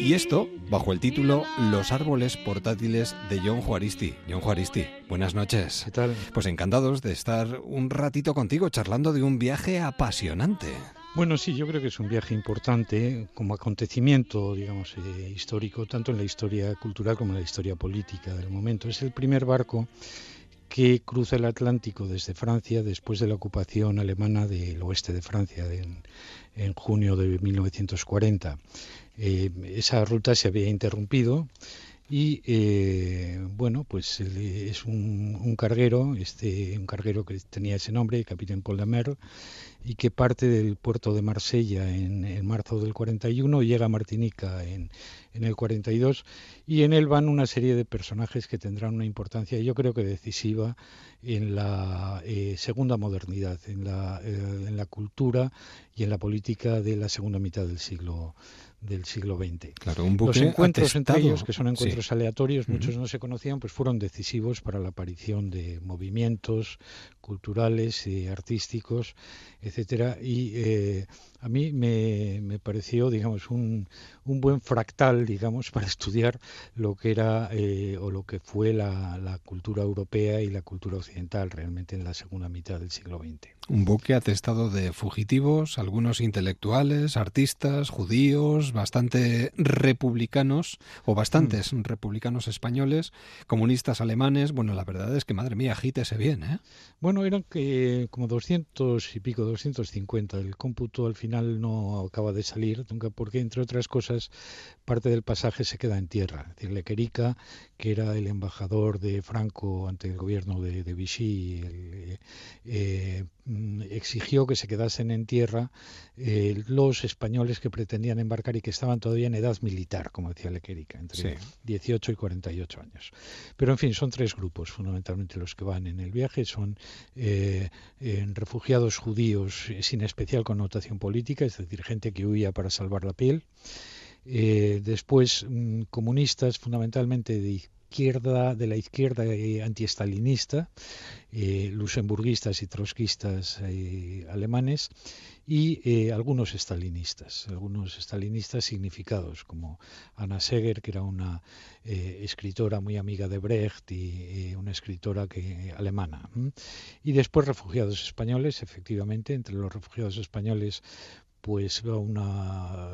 Y esto bajo el título Los árboles portátiles de John Juaristi. John Juaristi, buenas noches. ¿Qué tal? Pues encantados de estar un ratito contigo charlando de un viaje apasionante. Bueno, sí, yo creo que es un viaje importante como acontecimiento, digamos, eh, histórico, tanto en la historia cultural como en la historia política del momento. Es el primer barco que cruza el Atlántico desde Francia después de la ocupación alemana del oeste de Francia en, en junio de 1940. Eh, esa ruta se había interrumpido y eh, bueno pues es un, carguero este un carguero que tenía ese nombre capitán Paul de Mer y que parte del puerto de Marsella en, marzo del 41 llega a Martinica en, en, el 42 y en él van una serie de personajes que tendrán una importancia yo creo que decisiva en la eh, segunda modernidad en la, en la cultura y en la política de la segunda mitad del siglo del siglo XX. Claro, un buque Los encuentros entre ellos, que son encuentros aleatorios, muchos no se conocían, pues fueron decisivos para la aparición de movimientos culturales y artísticos, etcétera. Y eh, a mí me, me, pareció, digamos, un, un, buen fractal, digamos, para estudiar lo que era eh, o lo que fue la, la cultura europea y la cultura occidental realmente en la segunda mitad del siglo XX. Un buque atestado de fugitivos, algunos intelectuales, artistas, judíos, bastante republicanos o bastantes mm. republicanos españoles, comunistas alemanes. Bueno, la verdad es que, madre mía, agítese bien, ¿eh? Bueno, eran que como 200 y pico, 250. El cómputo al final no acaba de salir, nunca porque, entre otras cosas, parte del pasaje se queda en tierra. Es decir, Lequerica, que era el embajador de Franco ante el gobierno de, Vichy, eh, eh, mm, exigió que se quedasen en tierra eh, los españoles que pretendían embarcar y que estaban todavía en edad militar, como decía Lequerica, entre 18 y 48 años. Pero, en fin, son tres grupos fundamentalmente los que van en el viaje. Son refugiados judíos sin especial connotación política, es decir, gente que huía para salvar la piel. Eh, después mm, comunistas fundamentalmente de izquierda, de la izquierda eh, antiestalinista, eh, luxemburguistas y trotskistas eh, alemanes, y algunos estalinistas, algunos estalinistas significados, como Anna Seger, que era una escritora muy amiga de Brecht y una escritora que, alemana. Y después refugiados españoles, efectivamente, entre los refugiados españoles pues una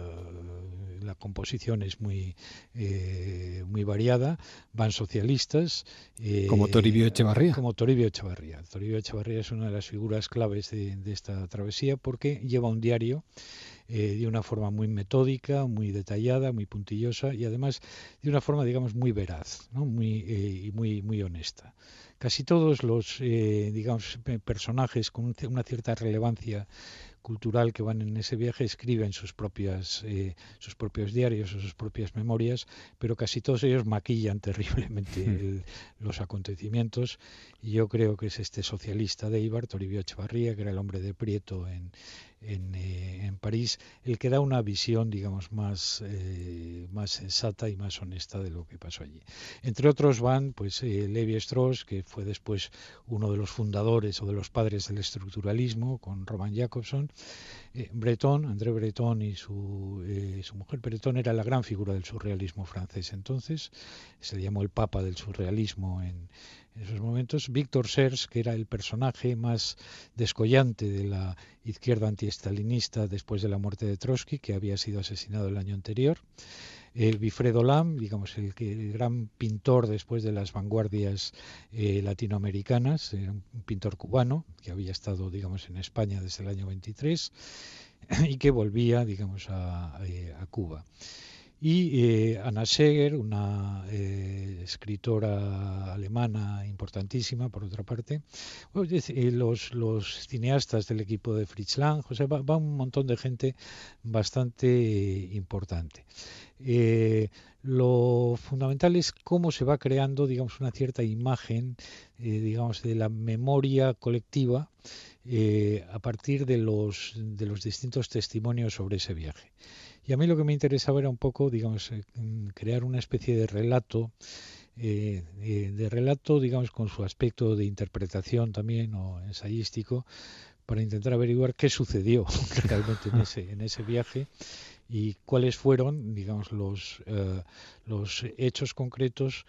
la composición es muy eh, muy variada van socialistas eh, como Toribio Echevarría como Toribio Echevarría Toribio Echevarría es una de las figuras claves de, esta travesía porque lleva un diario eh, de una forma muy metódica, muy detallada, muy puntillosa y además de una forma, digamos, muy veraz ¿no? muy, y muy, muy honesta. Casi todos los, digamos, personajes con una cierta relevancia cultural que van en ese viaje escriben sus propias eh, sus propios diarios o sus propias memorias pero casi todos ellos maquillan terriblemente hmm. los acontecimientos y yo creo que es este socialista de Ibar Toribio Echevarría que era el hombre de Prieto en, eh, en, París, el que da una visión, digamos, más, eh, más sensata y más honesta de lo que pasó allí. Entre otros van, pues, eh, Levi Strauss, que fue después uno de los fundadores o de los padres del estructuralismo, con Roman Jacobson, Breton, André Breton y su, su mujer. Breton era la gran figura del surrealismo francés entonces, se llamó el papa del surrealismo en en esos momentos, Víctor Sers, que era el personaje más descollante de la izquierda antiestalinista después de la muerte de Trotsky, que había sido asesinado el año anterior, el Bifredo Lam, digamos el, gran pintor después de las vanguardias eh, latinoamericanas, un pintor cubano que había estado, digamos, en España desde el año 23 y que volvía, digamos, a, eh, a Cuba y eh, Anna Seger, una eh, escritora alemana importantísima, por otra parte, eh, los, cineastas del equipo de Fritz Lang, o va, un montón de gente bastante importante. lo fundamental es cómo se va creando, digamos, una cierta imagen, eh, digamos, de la memoria colectiva eh, a partir de los distintos testimonios sobre ese viaje. Y a mí lo que me interesaba era un poco, digamos, eh, crear una especie de relato, de relato, digamos, con su aspecto de interpretación también o ensayístico, para intentar averiguar qué sucedió realmente en ese, en ese viaje y cuáles fueron, digamos, los, eh, los hechos concretos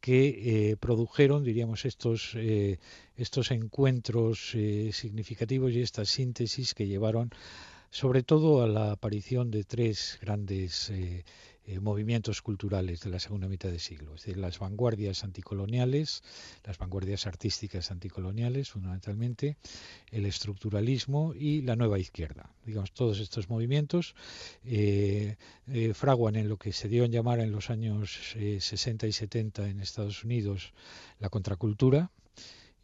que eh, produjeron, diríamos, estos, eh, estos encuentros significativos y estas síntesis que llevaron sobre todo a la aparición de tres grandes eh, movimientos culturales de la segunda mitad del siglo, es decir, las vanguardias anticoloniales, las vanguardias artísticas anticoloniales fundamentalmente, el estructuralismo y la nueva izquierda. Digamos, todos estos movimientos eh, eh, fraguan en lo que se dio en llamar en los años 60 y 70 en Estados Unidos la contracultura,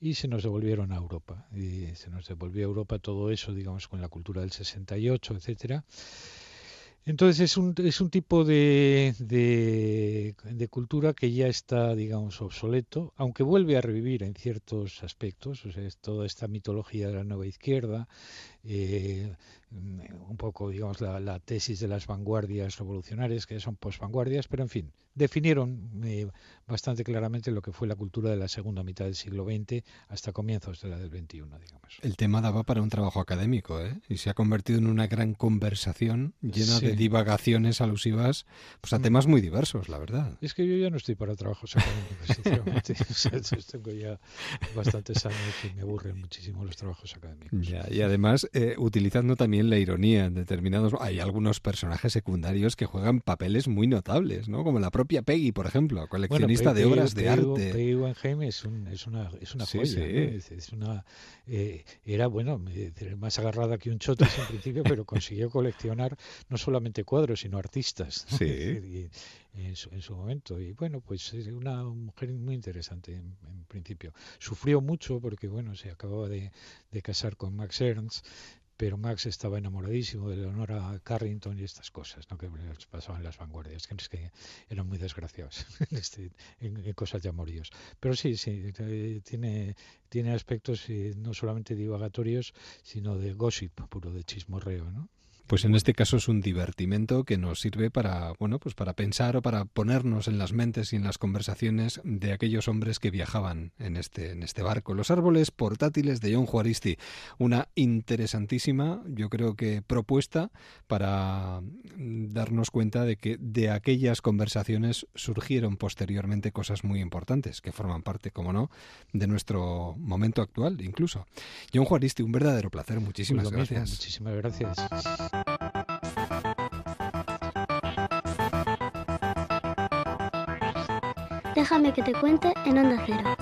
y se nos devolvieron a Europa. Y se nos devolvió a Europa todo eso, digamos, con la cultura del 68, etcétera. Entonces es un, es un tipo de, de, cultura que ya está, digamos, obsoleto, aunque vuelve a revivir en ciertos aspectos, o sea, es toda esta mitología de la nueva izquierda, eh, un poco, digamos, la, tesis de las vanguardias revolucionarias, que son posvanguardias, pero en fin, definieron eh, bastante claramente lo que fue la cultura de la segunda mitad del siglo XX hasta comienzos de la del XXI, digamos. El tema daba para un trabajo académico, ¿eh? Y se ha convertido en una gran conversación llena de divagaciones alusivas pues, a mm. temas muy diversos, la verdad. Es que yo ya no estoy para trabajos académicos, tengo ya bastantes años y me aburren muchísimo los trabajos académicos. y además, eh, utilizando también la ironía en determinados... Hay algunos personajes secundarios que juegan papeles muy notables, ¿no? Como la propia Peggy, por ejemplo, coleccionista de obras de arte. Peggy Wenheim es, un, es, una, es una joya, es, una, eh, era, bueno, más agarrada que un chotis en principio, pero consiguió coleccionar no solamente cuadros, sino artistas. Sí. en, su, momento. Y bueno, pues es una mujer muy interesante en, principio. Sufrió mucho porque, bueno, se acababa de, casar con Max Ernst pero Max estaba enamoradísimo de Leonora Carrington y estas cosas ¿no? que pasaban en las vanguardias, que, es que eran muy desgraciados este, en, cosas de amoríos. Pero sí, sí, eh, tiene, tiene aspectos eh, no solamente divagatorios, sino de gossip, puro de chismorreo. ¿no? Pues en este caso es un divertimento que nos sirve para, bueno, pues para pensar o para ponernos en las mentes y en las conversaciones de aquellos hombres que viajaban en este, en este barco. Los árboles portátiles de John Juaristi. Una interesantísima, yo creo que propuesta para darnos cuenta de que de aquellas conversaciones surgieron posteriormente cosas muy importantes que forman parte, como no, de nuestro momento actual incluso. John Juaristi, un verdadero placer. Muchísimas pues gracias. muchísimas gracias. Déjame que te cuente en Onda Cero.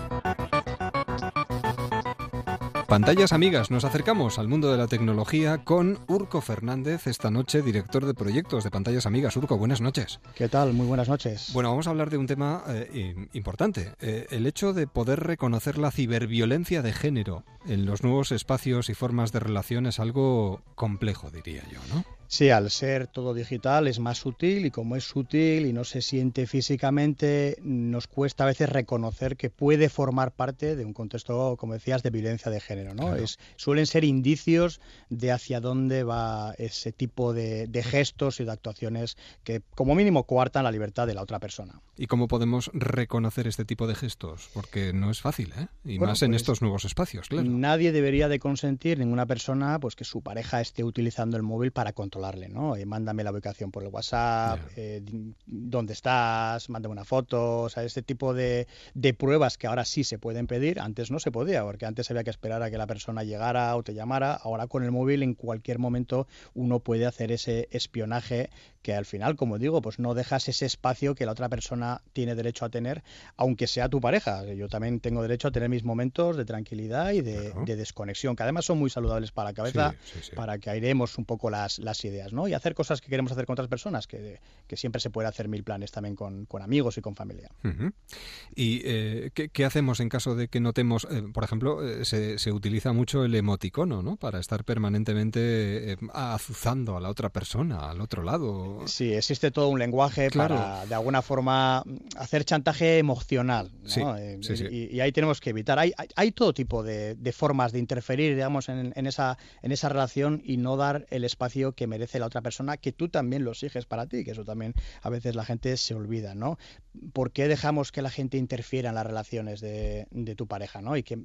Pantallas amigas, nos acercamos al mundo de la tecnología con Urco Fernández, esta noche director de proyectos de Pantallas Amigas. Urco, buenas noches. ¿Qué tal? Muy buenas noches. Bueno, vamos a hablar de un tema eh, importante, eh, el hecho de poder reconocer la ciberviolencia de género en los nuevos espacios y formas de relación es algo complejo, diría yo, ¿no? Sí, al ser todo digital es más sutil y como es sutil y no se siente físicamente, nos cuesta a veces reconocer que puede formar parte de un contexto, como decías, de violencia de género. ¿no? Es, suelen ser indicios de hacia dónde va ese tipo de, gestos y de actuaciones que como mínimo coartan la libertad de la otra persona. ¿Y cómo podemos reconocer este tipo de gestos? Porque no es fácil, ¿eh? Y más en pues estos nuevos espacios, claro. Nadie debería de consentir, ninguna persona, pues que su pareja esté utilizando el móvil para controlar ¿no? Eh, mándame la ubicación por el WhatsApp, eh, dónde estás, mándame una foto, o sea, este tipo de, de, pruebas que ahora sí se pueden pedir, antes no se podía, porque antes había que esperar a que la persona llegara o te llamara, ahora con el móvil en cualquier momento uno puede hacer ese espionaje que al final, como digo, pues no dejas ese espacio que la otra persona tiene derecho a tener, aunque sea tu pareja. Yo también tengo derecho a tener mis momentos de tranquilidad y de, desconexión, que además son muy saludables para la cabeza, para que airemos un poco las, las ideas, ¿no? Y hacer cosas que queremos hacer con otras personas, que, siempre se puede hacer mil planes también con, amigos y con familia. ¿Y eh, ¿qué, hacemos en caso de que notemos, eh, por ejemplo, eh, se, se, utiliza mucho el emoticono, ¿no? Para estar permanentemente azuzando a la otra persona, al otro lado. Sí, existe todo un lenguaje para, de alguna forma, hacer chantaje emocional, ¿no? Y, ahí tenemos que evitar. Hay, hay, todo tipo de, formas de interferir, digamos, en, en, esa, en esa relación y no dar el espacio que merece la otra persona, que tú también lo exiges para ti, que eso también a veces la gente se olvida, ¿no? ¿Por qué dejamos que la gente interfiera en las relaciones de, tu pareja, ¿no? Y que,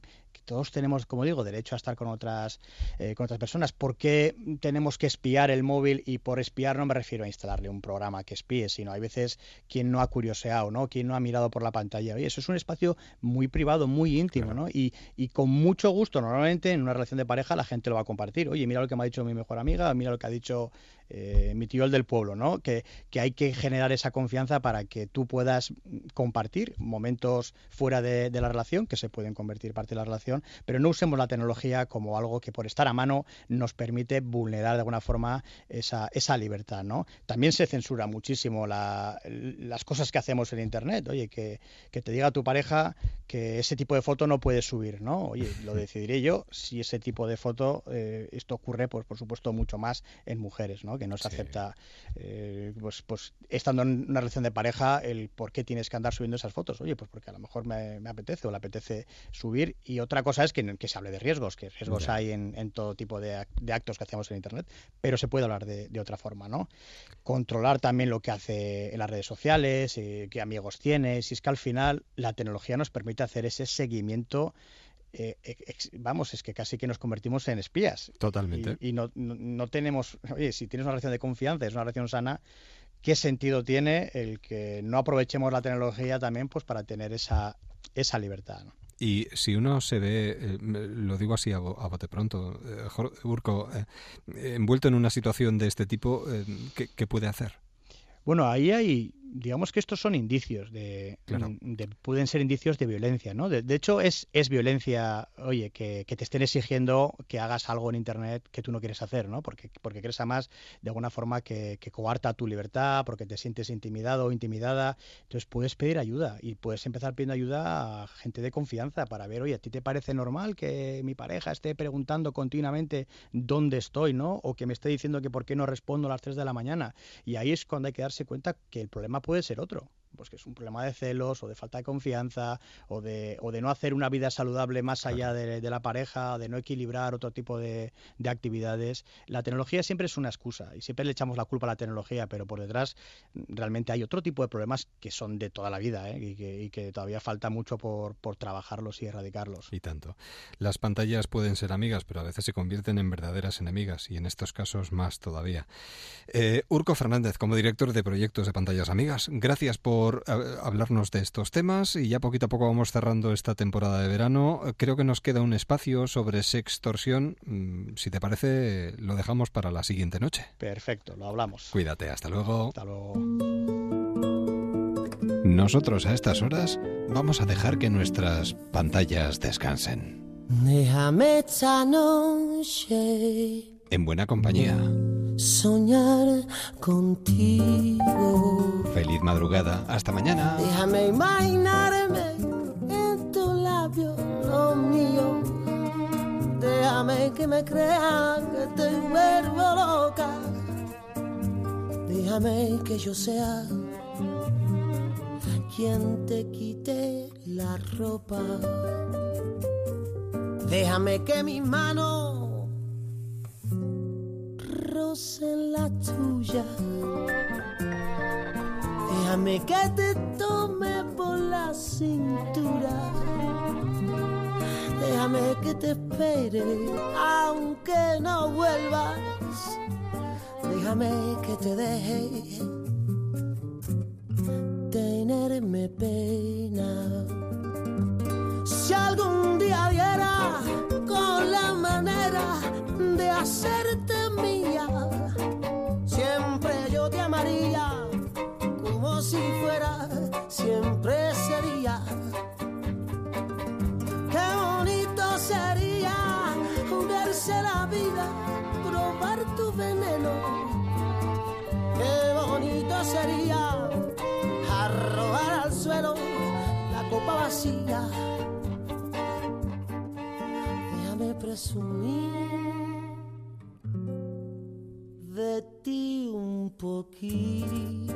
todos tenemos, como digo, derecho a estar con otras, eh, con otras personas. ¿Por qué tenemos que espiar el móvil? Y por espiar no me refiero a instalarle un programa que espíe, sino hay veces quien no ha curioseado, ¿no? Quien no ha mirado por la pantalla. Oye, eso es un espacio muy privado, muy íntimo, ¿no? Y, y con mucho gusto, normalmente en una relación de pareja la gente lo va a compartir. Oye, mira lo que me ha dicho mi mejor amiga, mira lo que ha dicho eh, mi tío el del pueblo, ¿no? Que, que, hay que generar esa confianza para que tú puedas compartir momentos fuera de, la relación, que se pueden convertir parte de la relación, pero no usemos la tecnología como algo que por estar a mano nos permite vulnerar de alguna forma esa, esa libertad, ¿no? También se censura muchísimo las cosas que hacemos en Internet, oye, que, que te diga tu pareja que ese tipo de foto no puedes subir, ¿no? Oye, lo decidiré yo si ese tipo de foto, eh, esto ocurre, pues por supuesto, mucho más en mujeres, ¿no? Que no se acepta, eh, pues, pues estando en una relación de pareja, el por qué tienes que andar subiendo esas fotos. Oye, pues porque a lo mejor me, apetece o le apetece subir. Y otra cosa es que, que se hable de riesgos, que riesgos hay en, todo tipo de, actos que hacemos en Internet, pero se puede hablar de, otra forma, ¿no? Controlar también lo que hace en las redes sociales, eh, qué amigos tienes, y es que al final la tecnología nos permite hacer ese seguimiento eh, vamos, es que casi que nos convertimos en espías. Totalmente. Y, no, no, tenemos, oye, si tienes una relación de confianza, es una relación sana, ¿qué sentido tiene el que no aprovechemos la tecnología también pues para tener esa, esa libertad? Y si uno se ve, eh, lo digo así a, bote pronto, eh, Urco, envuelto en una situación de este tipo, ¿qué puede hacer? Bueno, ahí hay digamos que estos son indicios de, pueden ser indicios de violencia, ¿no? De, hecho es, es violencia, oye, que, te estén exigiendo que hagas algo en internet que tú no quieres hacer, ¿no? Porque, porque crees además de alguna forma que, que coarta tu libertad, porque te sientes intimidado o intimidada. Entonces puedes pedir ayuda y puedes empezar pidiendo ayuda a gente de confianza para ver, oye, ¿a ti te parece normal que mi pareja esté preguntando continuamente dónde estoy, ¿no? O que me esté diciendo que por qué no respondo a las 3 de la mañana. Y ahí es cuando hay que darse cuenta que el problema puede ser otro pues que es un problema de celos o de falta de confianza o de, o de no hacer una vida saludable más allá de, la pareja, de no equilibrar otro tipo de, actividades. La tecnología siempre es una excusa y siempre le echamos la culpa a la tecnología, pero por detrás realmente hay otro tipo de problemas que son de toda la vida ¿eh? y, que, todavía falta mucho por, por trabajarlos y erradicarlos. Y tanto. Las pantallas pueden ser amigas, pero a veces se convierten en verdaderas enemigas y en estos casos más todavía. Eh, Urco Fernández, como director de proyectos de pantallas amigas, gracias por por eh, hablarnos de estos temas y ya poquito a poco vamos cerrando esta temporada de verano. Creo que nos queda un espacio sobre sextorsión. Mm, si te parece, lo dejamos para la siguiente noche. Perfecto, lo hablamos. Cuídate, hasta luego. Hasta luego. Nosotros a estas horas vamos a dejar que nuestras pantallas descansen. En buena compañía soñar contigo. Feliz madrugada, hasta mañana. Déjame imaginarme en tu labio lo mío. Déjame que me crean que te vuelvo loca. Déjame que yo sea quien te quite la ropa. Déjame que mis manos en la tuya. Déjame que te tome por la cintura. Déjame que te espere aunque no vuelvas. Déjame que te deje tenerme pena. Si algún día diera con la manera de hacerte mía, siempre yo te amaría como si fuera siempre ese día. Qué bonito sería jugarse la vida, probar tu veneno. Qué bonito sería arrojar al suelo la copa vacía de presumir de ti un poquito.